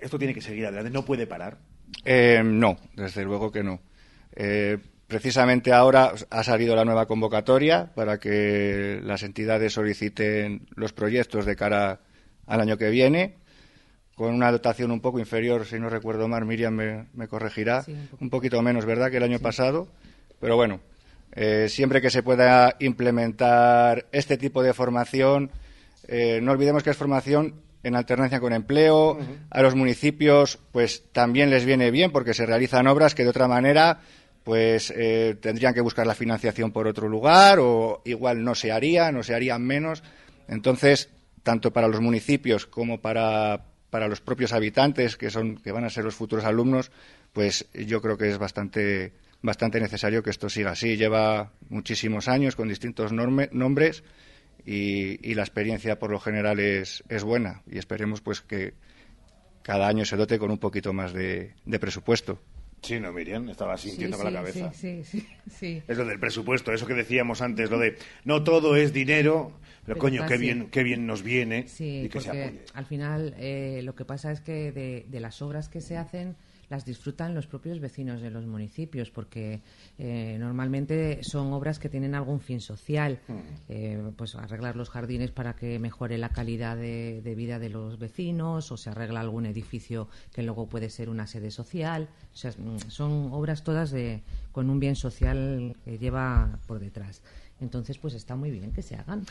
esto tiene que seguir adelante, no puede parar. Eh, no, desde luego que no. Eh, precisamente ahora ha salido la nueva convocatoria para que las entidades soliciten los proyectos de cara al año que viene, con una dotación un poco inferior, si no recuerdo mal, Miriam me, me corregirá, Sí, un poquito. un poquito menos, ¿verdad?, que el año pasado, pero bueno, eh, siempre que se pueda implementar este tipo de formación, eh, no olvidemos que es formación en alternancia con empleo. A los municipios, pues también les viene bien porque se realizan obras que de otra manera, pues eh, tendrían que buscar la financiación por otro lugar o igual no se haría, no se harían menos. Entonces, tanto para los municipios como para, para los propios habitantes, que son que van a ser los futuros alumnos, pues yo creo que es bastante bastante necesario que esto siga así. Lleva muchísimos años con distintos nombres y, la experiencia por lo general es, es buena y esperemos pues que cada año se dote con un poquito más de presupuesto. Sí, no, Miriam, estaba sintiendo Sí, con la cabeza. Sí, sí, sí. Es lo del presupuesto, eso que decíamos antes, lo de no todo es dinero, pero, Pero coño, qué bien, qué bien nos viene Sí, y que se porque apoye. al final eh, lo que pasa es que de, de las obras que se hacen las disfrutan los propios vecinos de los municipios, porque eh, normalmente son obras que tienen algún fin social, eh, pues arreglar los jardines para que mejore la calidad de, de vida de los vecinos, o se arregla algún edificio que luego puede ser una sede social, o sea, mm, son obras todas de, con un bien social que lleva por detrás. Entonces, pues está muy bien que se hagan.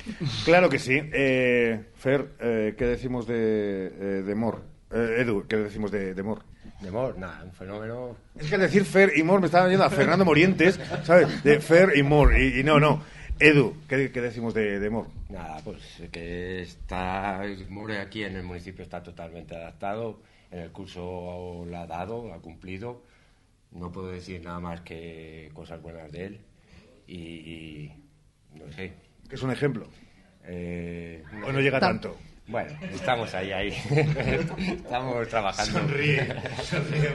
Claro que sí. Eh, Fer, eh, ¿qué decimos de, eh, de Mor? Eh, Edu, ¿qué decimos de, de Mor? De Mor, nada, un fenómeno. Es que al decir Fer y Mor me estaba yendo a Fernando Morientes, ¿sabes? De Fer y Mor, y, y no, no. Edu, ¿qué, qué decimos de, de Mor? Nada, pues que está. Mor aquí en el municipio está totalmente adaptado. En el curso lo ha dado, ha cumplido. No puedo decir nada más que cosas buenas de él. Y. y no sé. Es un ejemplo. Eh, O no llega tanto. Bueno, estamos ahí, ahí. <laughs> estamos trabajando. Sonríe, sonríe.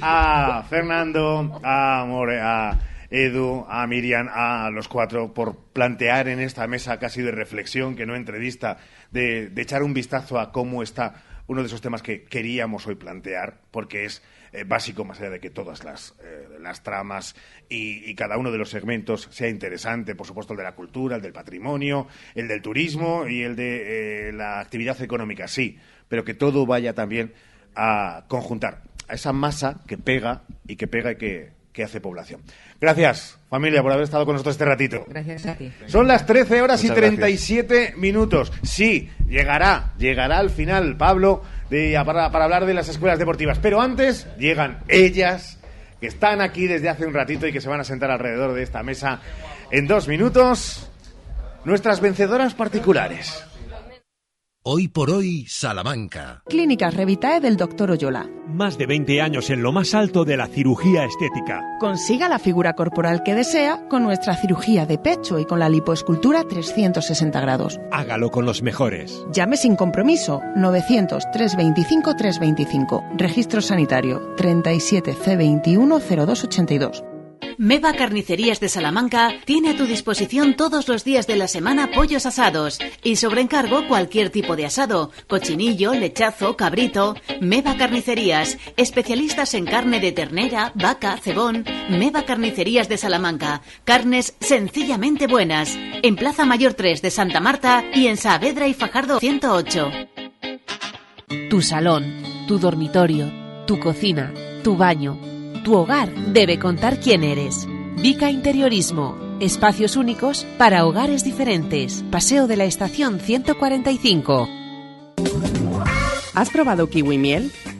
A Fernando, a More, a Edu, a Miriam, a los cuatro, por plantear en esta mesa casi de reflexión, que no entrevista, de, de echar un vistazo a cómo está uno de esos temas que queríamos hoy plantear, porque es eh, básico, más allá de que todas las, eh, las tramas y, cada uno de los segmentos sea interesante, por supuesto el de la cultura, el del patrimonio, el del turismo y el de eh, la actividad económica, sí, pero que todo vaya también a conjuntar a esa masa que pega y que pega y que, que hace población. Gracias, familia, por haber estado con nosotros este ratito. Gracias a ti. Son las 13 horas Muchas y 37 minutos. Sí, llegará, llegará al final Pablo de, para, para hablar de las escuelas deportivas. Pero antes llegan ellas, que están aquí desde hace un ratito y que se van a sentar alrededor de esta mesa en dos minutos. Nuestras vencedoras particulares. Hoy por hoy, Salamanca. Clínicas Revitae del Dr. Oyola. Más de 20 años en lo más alto de la cirugía estética. Consiga la figura corporal que desea con nuestra cirugía de pecho y con la lipoescultura 360 grados. Hágalo con los mejores. Llame sin compromiso 900-325-325. Registro sanitario 37 C21 0282. Meva Carnicerías de Salamanca tiene a tu disposición todos los días de la semana pollos asados y sobre encargo cualquier tipo de asado, cochinillo, lechazo, cabrito. Meva Carnicerías, especialistas en carne de ternera, vaca, cebón. Meva Carnicerías de Salamanca, carnes sencillamente buenas. En Plaza Mayor 3 de Santa Marta y en Saavedra y Fajardo 108. Tu salón, tu dormitorio, tu cocina, tu baño tu hogar debe contar quién eres. Vica Interiorismo. Espacios únicos para hogares diferentes. Paseo de la Estación 145. ¿Has probado kiwi miel?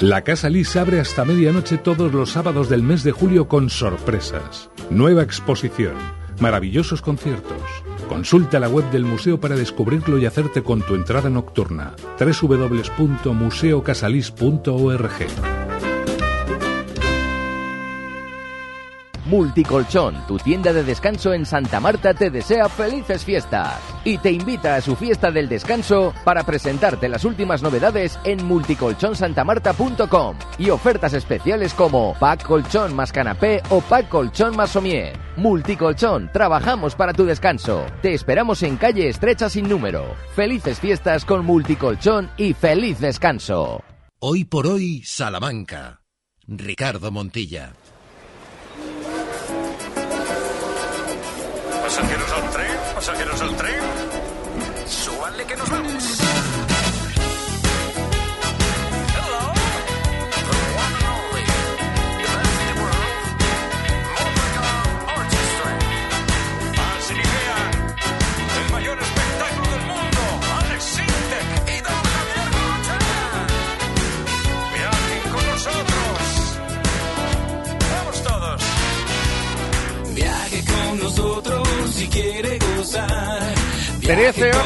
La Casa Lis abre hasta medianoche todos los sábados del mes de julio con sorpresas. Nueva exposición, maravillosos conciertos. Consulta la web del museo para descubrirlo y hacerte con tu entrada nocturna. www.museocasalis.org. Multicolchón, tu tienda de descanso en Santa Marta, te desea felices fiestas y te invita a su fiesta del descanso para presentarte las últimas novedades en multicolchonsantamarta.com y ofertas especiales como pack colchón más canapé o pack colchón más somier. Multicolchón, trabajamos para tu descanso. Te esperamos en calle estrecha sin número. Felices fiestas con Multicolchón y feliz descanso. Hoy por hoy, Salamanca. Ricardo Montilla. Pasajeros al tren, pasajeros al tren.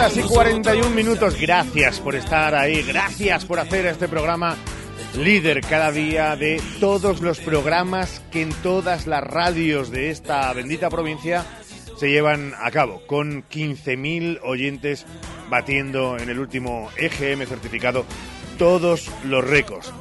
Horas y 41 minutos. Gracias por estar ahí. Gracias por hacer este programa líder cada día de todos los programas que en todas las radios de esta bendita provincia se llevan a cabo, con 15.000 oyentes batiendo en el último EGM certificado todos los récords.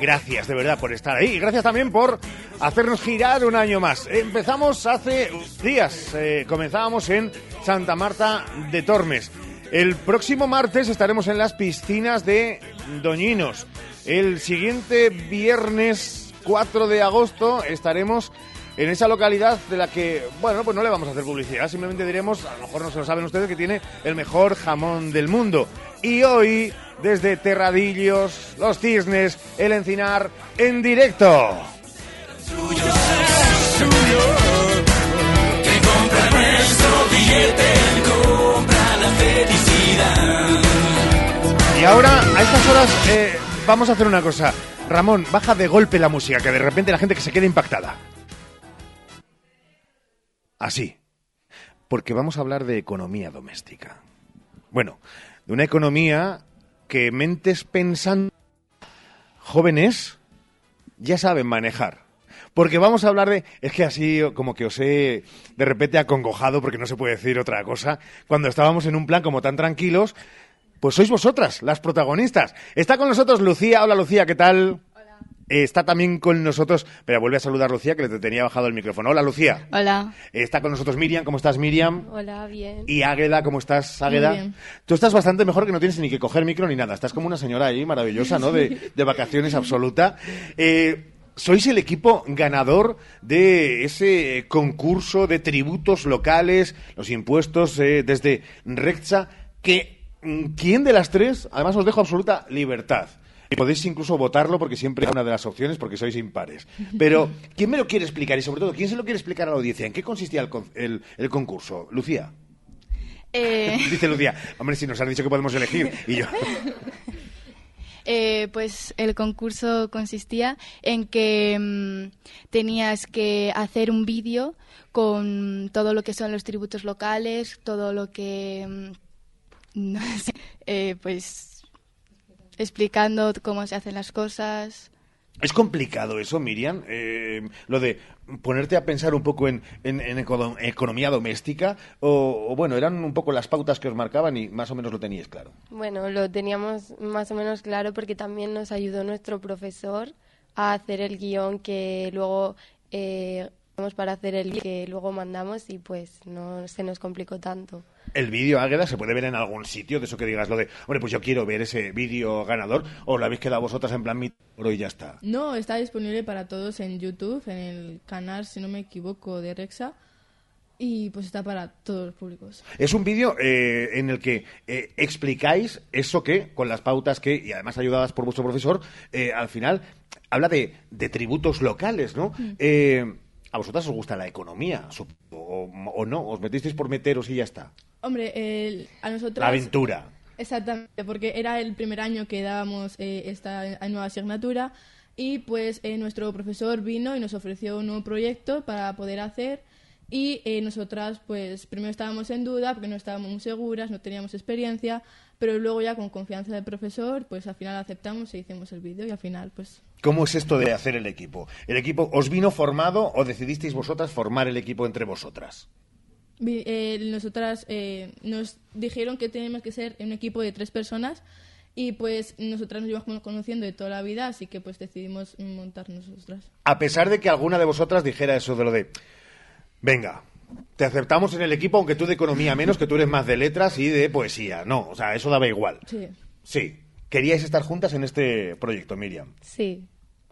Gracias de verdad por estar ahí gracias también por hacernos girar un año más. Empezamos hace días, eh, comenzábamos en Santa Marta de Tormes. El próximo martes estaremos en las piscinas de Doñinos. El siguiente viernes 4 de agosto estaremos en esa localidad de la que, bueno, pues no le vamos a hacer publicidad, simplemente diremos, a lo mejor no se lo saben ustedes, que tiene el mejor jamón del mundo. Y hoy, desde Terradillos, Los Cisnes, El Encinar, en directo. Y ahora, a estas horas, eh, vamos a hacer una cosa. Ramón, baja de golpe la música, que de repente la gente que se quede impactada. Así. Porque vamos a hablar de economía doméstica. Bueno, de una economía que mentes pensando jóvenes ya saben manejar. Porque vamos a hablar de... Es que así como que os he de repente acongojado, porque no se puede decir otra cosa, cuando estábamos en un plan como tan tranquilos, pues sois vosotras las protagonistas. Está con nosotros Lucía. Hola Lucía, ¿qué tal? Eh, Está también con nosotros, pero vuelve a saludar Lucía, que le tenía bajado el micrófono. Hola, Lucía. Hola. Está con nosotros Miriam. ¿Cómo estás, Miriam? Hola, bien. Y Águeda, ¿cómo estás, Águeda? Muy bien. Tú estás bastante mejor que no tienes ni que coger micro ni nada. Estás como una señora ahí maravillosa, ¿no? De, <laughs> de vacaciones absoluta. Eh, sois el equipo ganador de ese eh, concurso de tributos locales, los impuestos eh, desde Recza, que mm, ¿quién de las tres? Además os dejo absoluta libertad. Y podéis incluso votarlo porque siempre es una de las opciones porque sois impares. <laughs> Pero, ¿quién me lo quiere explicar? Y sobre todo, ¿quién se lo quiere explicar a la audiencia? ¿En qué consistía el, con- el- el concurso? Lucía. Eh, <laughs> Dice Lucía, hombre, si nos han dicho que podemos elegir. Y yo, <laughs> eh, pues el concurso consistía en que mm, tenías que hacer un vídeo con todo lo que son los tributos locales, todo lo que, mm, <laughs> no sé, eh, pues explicando cómo se hacen las cosas. Es complicado eso, Miriam, eh, lo de ponerte a pensar un poco en, en- en econo- economía doméstica, o, bueno, eran un poco las pautas que os marcaban y más o menos lo teníais claro. Bueno, lo teníamos más o menos claro porque también nos ayudó nuestro profesor a hacer el guion que luego eh, para hacer el que luego mandamos y pues no se nos complicó tanto. El vídeo Águeda se puede ver en algún sitio, de eso que digas lo de, hombre, pues yo quiero ver ese vídeo ganador, o lo habéis quedado vosotras en plan mi oro y ya está. No, está disponible para todos en YouTube, en el canal, si no me equivoco, de Rexa. Y pues está para todos los públicos. Es un vídeo eh, en el que eh, explicáis eso que, con las pautas que, y además ayudadas por vuestro profesor, eh, al final habla de, de tributos locales, ¿no? Mm. ¿A vosotras os gusta la economía? O, o no? ¿Os metisteis por meteros y ya está? Hombre, el- a nosotros... La aventura. Exactamente, porque era el primer año que dábamos eh, esta nueva asignatura y pues eh, nuestro profesor vino y nos ofreció un nuevo proyecto para poder hacer y eh, nosotras pues primero estábamos en duda porque no estábamos muy seguras, no teníamos experiencia, pero luego ya con confianza del profesor pues al final aceptamos e hicimos el vídeo y al final pues ¿Cómo es esto de hacer el equipo? ¿El equipo os vino formado o decidisteis vosotras formar el equipo entre vosotras? Eh, nosotras eh, nos dijeron que teníamos que ser un equipo de tres personas y pues nosotras nos llevamos conociendo de toda la vida, así que pues decidimos montar nosotras. A pesar de que alguna de vosotras dijera eso de lo de, venga, te aceptamos en el equipo aunque tú de economía menos, que tú eres más de letras y de poesía. No, o sea, eso daba igual. Sí. Sí. Queríais estar juntas en este proyecto, Miriam. Sí.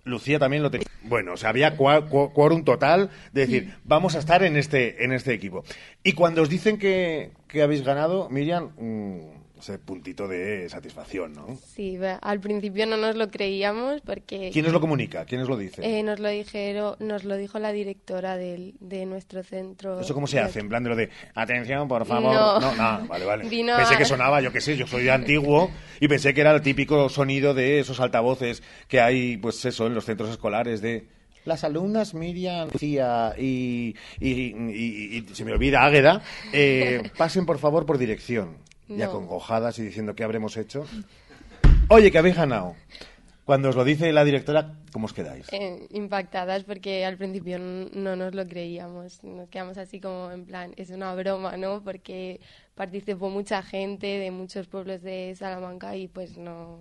Lucía también lo tenía. Bueno, o sea, había quórum total de decir, vamos a estar en este, en este equipo. Y cuando os dicen que, que habéis ganado, Miriam, mm, ese puntito de satisfacción, ¿no? Sí, al principio no nos lo creíamos porque ¿Quién os lo comunica? ¿Quién os lo dice? eh, nos lo dijeron, nos lo dijo la directora del, de nuestro centro. ¿Eso cómo se hace? En plan de lo de, atención, por favor. No. No, no, vale, vale. Vino pensé a- que sonaba, yo qué sé, yo soy antiguo y pensé que era el típico sonido de esos altavoces que hay, pues eso, en los centros escolares de... Las alumnas Miriam, Lucía y, y, y- y- se me olvida Águeda, eh, pasen por favor por dirección. Ya No. congojadas y diciendo qué habremos hecho. Oye, que habéis ganado. Cuando os lo dice la directora, ¿cómo os quedáis? eh, impactadas porque al principio no nos lo creíamos. Nos quedamos así como en plan, es una broma, ¿no? Porque participó mucha gente de muchos pueblos de Salamanca y pues no,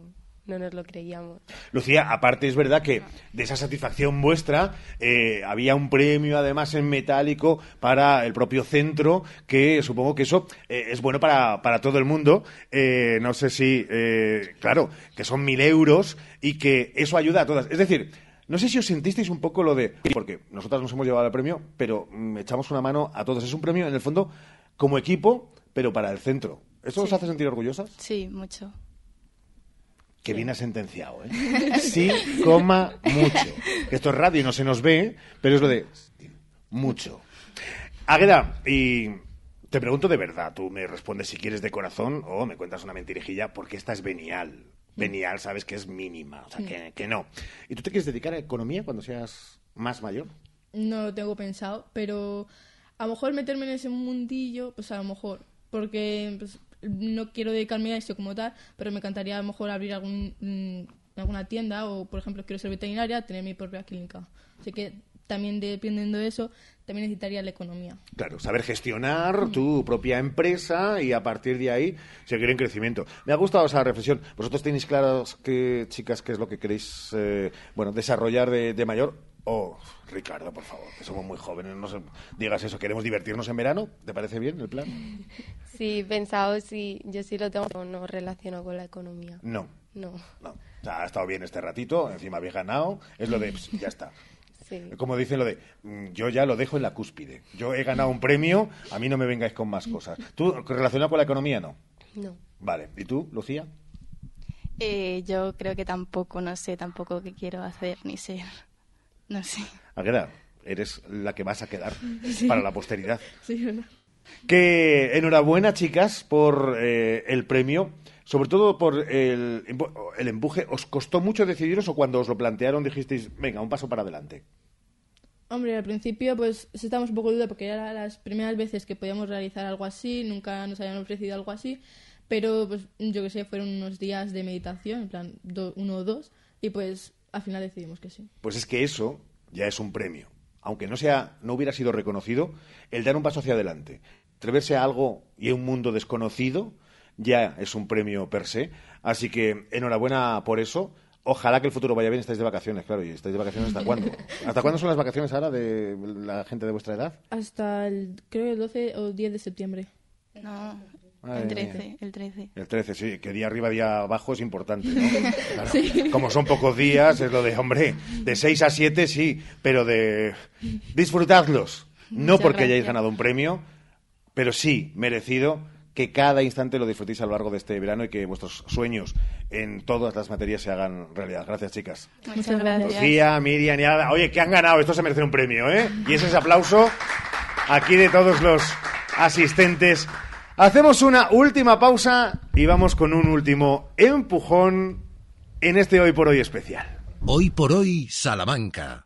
no nos lo creíamos. Lucía, aparte es verdad que de esa satisfacción vuestra eh, había un premio además en metálico para el propio centro, que supongo que eso eh, es bueno para, para todo el mundo. Eh, no sé si, eh, claro, que son mil euros y que eso ayuda a todas. Es decir, no sé si os sentisteis un poco lo de, porque nosotras nos hemos llevado el premio, pero mm, echamos una mano a todos. Es un premio, en el fondo, como equipo, pero para el centro. ¿Eso os Sí. hace sentir orgullosas? Sí, mucho. Que bien ha sentenciado, ¿eh? Sí, coma, mucho. Que esto es radio y no se nos ve, pero es lo de mucho. Águeda, y te pregunto de verdad, tú me respondes si quieres de corazón o me cuentas una mentirijilla, porque esta es venial. Venial, sabes que es mínima, o sea, que, que no. ¿Y tú te quieres dedicar a economía cuando seas más mayor? No lo tengo pensado, pero a lo mejor meterme en ese mundillo, pues a lo mejor, porque pues, no quiero dedicarme a esto como tal, pero me encantaría a lo mejor abrir algún, mm, alguna tienda o, por ejemplo, quiero ser veterinaria, tener mi propia clínica. Así que también dependiendo de eso, también necesitaría la economía. Claro, saber gestionar tu propia empresa y a partir de ahí seguir en crecimiento. Me ha gustado esa reflexión. ¿Vosotros tenéis claros, que, chicas, qué es lo que queréis eh, bueno, desarrollar de, de mayor? Oh, Ricardo, por favor, que somos muy jóvenes, no se- digas eso. ¿Queremos divertirnos en verano? ¿Te parece bien el plan? <laughs> Sí, pensado, sí, yo sí lo tengo, pero no relaciono con la economía. No. No. No. O sea, ha estado bien este ratito, encima habéis ganado, es lo de, pss, ya está. <laughs> Sí. Como dicen lo de, mm, yo ya lo dejo en la cúspide. Yo he ganado un premio, a mí no me vengáis con más cosas. <laughs> ¿Tú, relacionado con la economía, no? No. Vale. ¿Y tú, Lucía? Eh, yo creo que tampoco, no sé tampoco qué quiero hacer ni ser. No sé. ¿A qué edad? Eres la que vas a quedar Sí. para la posteridad. Sí, ¿verdad? Que enhorabuena, chicas, por eh, el premio. Sobre todo por el, el empuje. ¿Os costó mucho decidiros o cuando os lo plantearon dijisteis, venga, un paso para adelante? Hombre, al principio pues estábamos un poco duda porque eran las primeras veces que podíamos realizar algo así, nunca nos habían ofrecido algo así, pero pues yo que sé, fueron unos días de meditación, en plan do- uno o dos, y pues al final decidimos que sí. Pues es que eso ya es un premio. Aunque no sea, no hubiera sido reconocido, el dar un paso hacia adelante, atreverse a algo y a un mundo desconocido, ya es un premio per se. Así que enhorabuena por eso. Ojalá que el futuro vaya bien. Estáis de vacaciones, claro. ¿Y estáis de vacaciones hasta cuándo? <laughs> ¿Hasta cuándo son las vacaciones ahora de la gente de vuestra edad? Hasta el, creo el 12 o 10 de septiembre. No, Madre el mía. 13, el 13. El 13, sí, que día arriba, día abajo es importante, ¿no? <laughs> Claro. Sí. Como son pocos días, es lo de, hombre, de 6 a 7 sí, pero de disfrutadlos. No Muchas porque hayáis ganado un premio, pero sí merecido que cada instante lo disfrutéis a lo largo de este verano y que vuestros sueños en todas las materias se hagan realidad. Gracias, chicas. Muchas gracias. Lucía, Miriam y Ada. Oye, que han ganado, esto se merece un premio, ¿eh? Y ese es aplauso aquí de todos los asistentes. Hacemos una última pausa y vamos con un último empujón en este Hoy por Hoy especial. Hoy por hoy, Salamanca.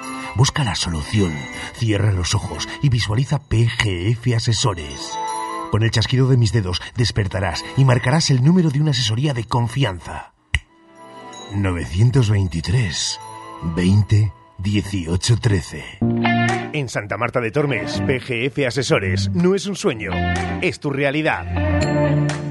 Busca la solución. Cierra los ojos y visualiza PGF Asesores. Con el chasquido de mis dedos despertarás y marcarás el número de una asesoría de confianza. 923 20 18 13. En Santa Marta de Tormes, PGF Asesores no es un sueño, es tu realidad.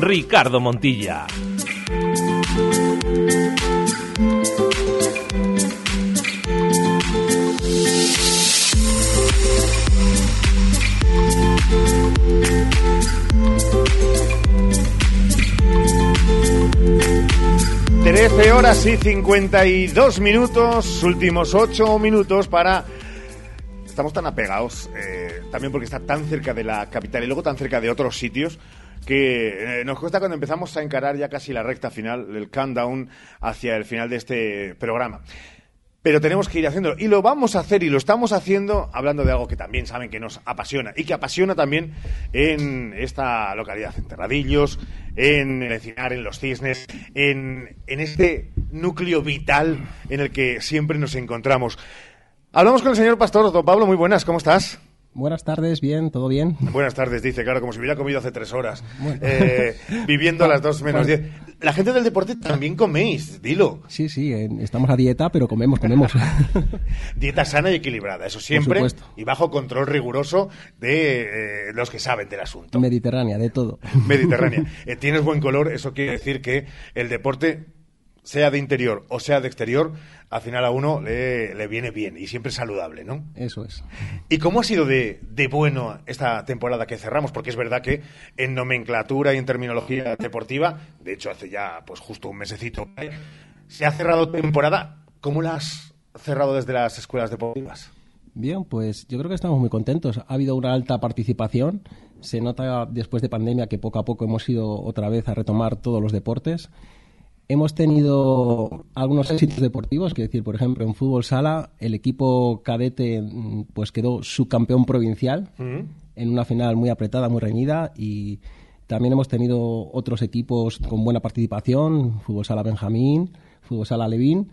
Ricardo Montilla. Trece horas y 52 minutos, últimos 8 minutos para... Estamos tan apegados, eh, también porque está tan cerca de la capital y luego tan cerca de otros sitios, que eh, nos cuesta cuando empezamos a encarar ya casi la recta final, el countdown hacia el final de este programa. Pero tenemos que ir haciéndolo. Y lo vamos a hacer y lo estamos haciendo hablando de algo que también saben que nos apasiona y que apasiona también en esta localidad, en Terradillos, en el Encinar, en Los Cisnes, en, en este núcleo vital en el que siempre nos encontramos. Hablamos con el señor pastor, don Pablo, muy buenas, ¿cómo estás? Buenas tardes, bien, todo bien. Buenas tardes, dice, claro, como si hubiera comido hace tres horas. Eh, viviendo a las dos menos diez. La gente del deporte también coméis, dilo. Sí, sí, en- estamos a dieta, pero comemos, comemos. <laughs> Dieta sana y equilibrada, eso siempre. supuesto. Y bajo control riguroso de eh, los que saben del asunto. Mediterránea, de todo. Mediterránea. Eh, tienes buen color, eso quiere decir que el deporte, sea de interior o sea de exterior, al final a uno le, le viene bien y siempre saludable, ¿no? Eso es. ¿Y cómo ha sido de, de bueno esta temporada que cerramos? Porque es verdad que en nomenclatura y en terminología deportiva, de hecho hace ya pues justo un mesecito, ¿eh? se ha cerrado temporada. ¿Cómo la has cerrado desde las escuelas deportivas? Bien, pues yo creo que estamos muy contentos. Ha habido una alta participación. Se nota después de pandemia que poco a poco hemos ido otra vez a retomar todos los deportes. Hemos tenido algunos éxitos deportivos, que decir, por ejemplo, en fútbol sala, el equipo cadete mm, pues quedó subcampeón provincial en una final muy apretada, muy reñida y también hemos tenido otros equipos con buena participación, fútbol sala Benjamín, fútbol sala Levín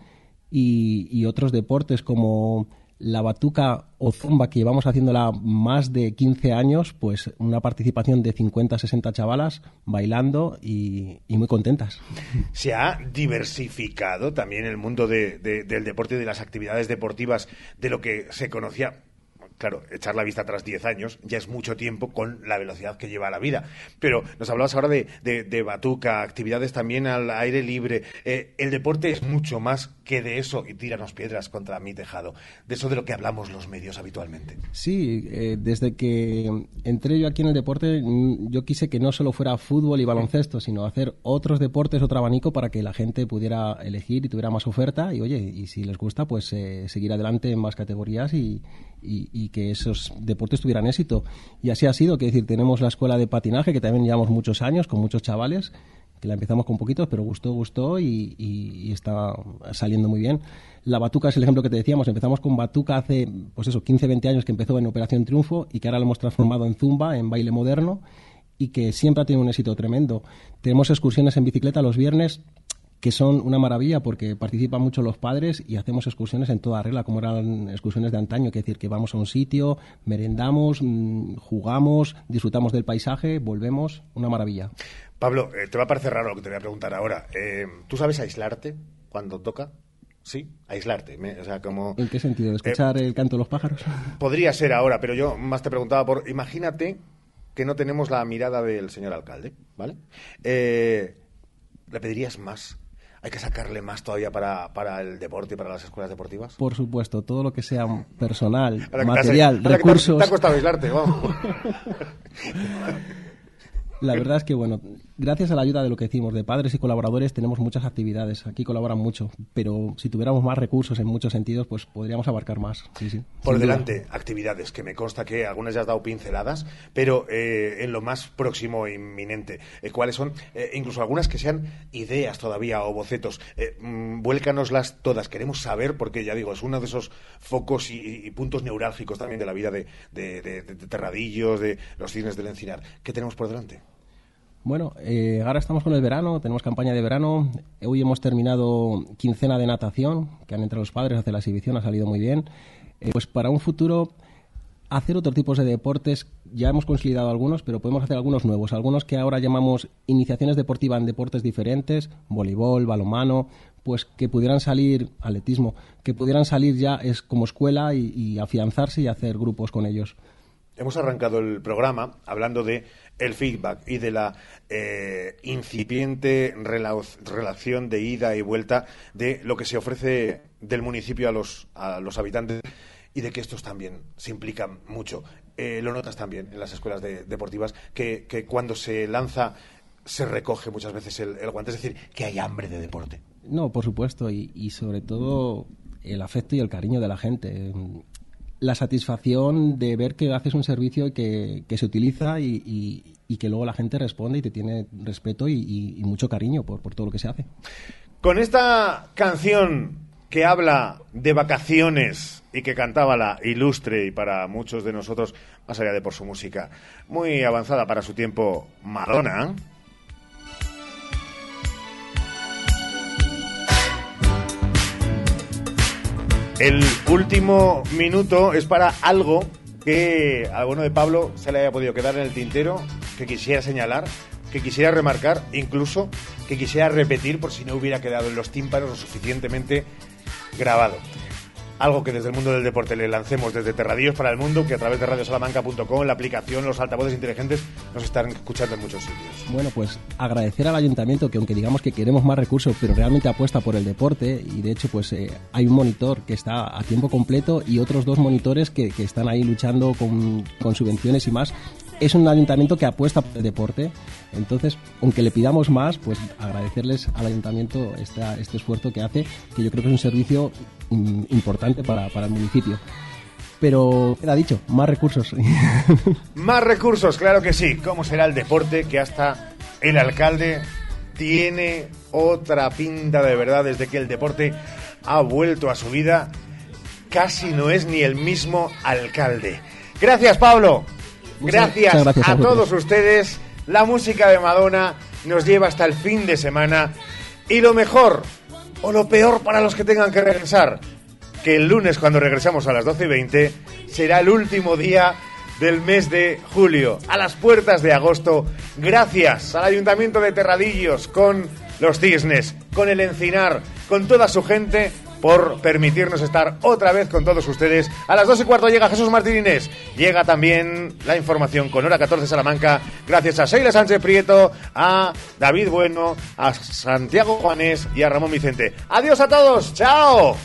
y, y otros deportes como la batuca o zumba que llevamos haciéndola más de 15 años, pues una participación de 50, 60 chavalas bailando y, muy contentas. Se ha diversificado también el mundo de- de- del deporte y de las actividades deportivas de lo que se conocía. Claro, echar la vista atrás 10 años ya es mucho tiempo con la velocidad que lleva la vida. Pero nos hablabas ahora de, de- de batuca, actividades también al aire libre. Eh, el deporte es mucho más que de eso, y tíranos piedras contra mi tejado, de eso de lo que hablamos los medios habitualmente. Sí, eh, desde que entré yo aquí en el deporte, mm, yo quise que no solo fuera fútbol y baloncesto, sino hacer otros deportes, otro abanico para que la gente pudiera elegir y tuviera más oferta. Y oye, y si les gusta, pues eh, seguir adelante en más categorías y, y- que esos deportes tuvieran éxito. Y así ha sido, que decir, tenemos la escuela de patinaje, que también llevamos muchos años, con muchos chavales, que la empezamos con poquitos, pero gustó, gustó y, y- y está saliendo muy bien. La batuca es el ejemplo que te decíamos. Empezamos con batuca hace, pues eso, 15, 20 años que empezó en Operación Triunfo y que ahora lo hemos transformado en zumba, en baile moderno y que siempre ha tenido un éxito tremendo. Tenemos excursiones en bicicleta los viernes que son una maravilla porque participan mucho los padres y hacemos excursiones en toda regla, como eran excursiones de antaño, que es decir, que vamos a un sitio, merendamos, mm, jugamos, disfrutamos del paisaje, volvemos, una maravilla. Pablo, eh, te va a parecer raro lo que te voy a preguntar ahora. Eh, ¿Tú sabes aislarte cuando toca? Sí, aislarte. me- o sea, como... ¿En qué sentido? ¿De escuchar el canto de los pájaros? <laughs> Podría ser ahora, pero yo más te preguntaba por... Imagínate que no tenemos la mirada del señor alcalde, ¿vale? Eh, ¿Le pedirías más? ¿Hay que sacarle más todavía para, para el deporte y para las escuelas deportivas? Por supuesto, todo lo que sea personal, Ahora que te has- material, te recursos. Te ha costado aislarte, vamos. <laughs> La verdad es que, bueno, gracias a la ayuda de lo que decimos, de padres y colaboradores, tenemos muchas actividades. Aquí colaboran mucho, pero si tuviéramos más recursos en muchos sentidos, pues podríamos abarcar más. Sí, sí, Por duda. delante, actividades que me consta que algunas ya has dado pinceladas, pero eh, en lo más próximo e inminente, eh, ¿cuáles son? Eh, incluso algunas que sean ideas todavía o bocetos. Eh, mm, vuélcanoslas todas, queremos saber, porque ya digo, es uno de esos focos y, y puntos neurálgicos también de la vida de, de- de- de Terradillos, de los cines del Encinar. ¿Qué tenemos por delante? Bueno, eh, ahora estamos con el verano, tenemos campaña de verano. Hoy hemos terminado quincena de natación, que han entrado los padres a hacer la exhibición, ha salido muy bien. Eh, pues para un futuro, hacer otro tipo de deportes, ya hemos consolidado algunos, pero podemos hacer algunos nuevos. Algunos que ahora llamamos iniciaciones deportivas en deportes diferentes, voleibol, balonmano, pues que pudieran salir, atletismo, que pudieran salir ya es como escuela y afianzarse y hacer grupos con ellos. Hemos arrancado el programa hablando de el feedback y de la eh, incipiente rela- relación de ida y vuelta de lo que se ofrece del municipio a los, a los habitantes y de que estos también se implican mucho. Eh, lo notas también en las escuelas de- deportivas, que, que cuando se lanza se recoge muchas veces el, guante, es decir, que hay hambre de deporte. No, por supuesto, y sobre todo el afecto y el cariño de la gente. La satisfacción de ver que haces un servicio que, que se utiliza y, y- que luego la gente responde y te tiene respeto y, y- y mucho cariño por, por todo lo que se hace. Con esta canción que habla de vacaciones y que cantaba la ilustre y para muchos de nosotros, más allá de por su música, muy avanzada para su tiempo, Madonna. El último minuto es para algo que a alguno de Pablo se le haya podido quedar en el tintero, que quisiera señalar, que quisiera remarcar, incluso que quisiera repetir por si no hubiera quedado en los tímpanos lo suficientemente grabado. Algo que desde el mundo del deporte le lancemos desde Terradillos para el mundo, que a través de radiosalamanca.com, la aplicación, los altavoces inteligentes, nos están escuchando en muchos sitios. Bueno, pues agradecer al ayuntamiento que aunque digamos que queremos más recursos, pero realmente apuesta por el deporte y de hecho pues eh, hay un monitor que está a tiempo completo y otros dos monitores que, que están ahí luchando con, con subvenciones y más. Es un ayuntamiento que apuesta por el deporte, entonces, aunque le pidamos más, pues agradecerles al ayuntamiento este esfuerzo que hace, que yo creo que es un servicio mm, importante para, el municipio. Pero, queda dicho, más recursos. <laughs> Más recursos, claro que sí. ¿Cómo será el deporte que hasta el alcalde tiene otra pinta de verdad desde que el deporte ha vuelto a su vida? Casi no es ni el mismo alcalde. Gracias, Pablo. Gracias, muchas gracias a todos ustedes. La música de Madonna nos lleva hasta el fin de semana. Y lo mejor, o lo peor para los que tengan que regresar, que el lunes cuando regresamos a las 12 y 20 será el último día del mes de julio, a las puertas de agosto, gracias al Ayuntamiento de Terradillos, con los Cisnes, con el Encinar, con toda su gente, por permitirnos estar otra vez con todos ustedes. A las 2 y cuarto llega Jesús Martínez. Llega también la información con hora 14 Salamanca, gracias a Sheila Sánchez Prieto, a David Bueno, a Santiago Juanes y a Ramón Vicente. Adiós a todos, chao.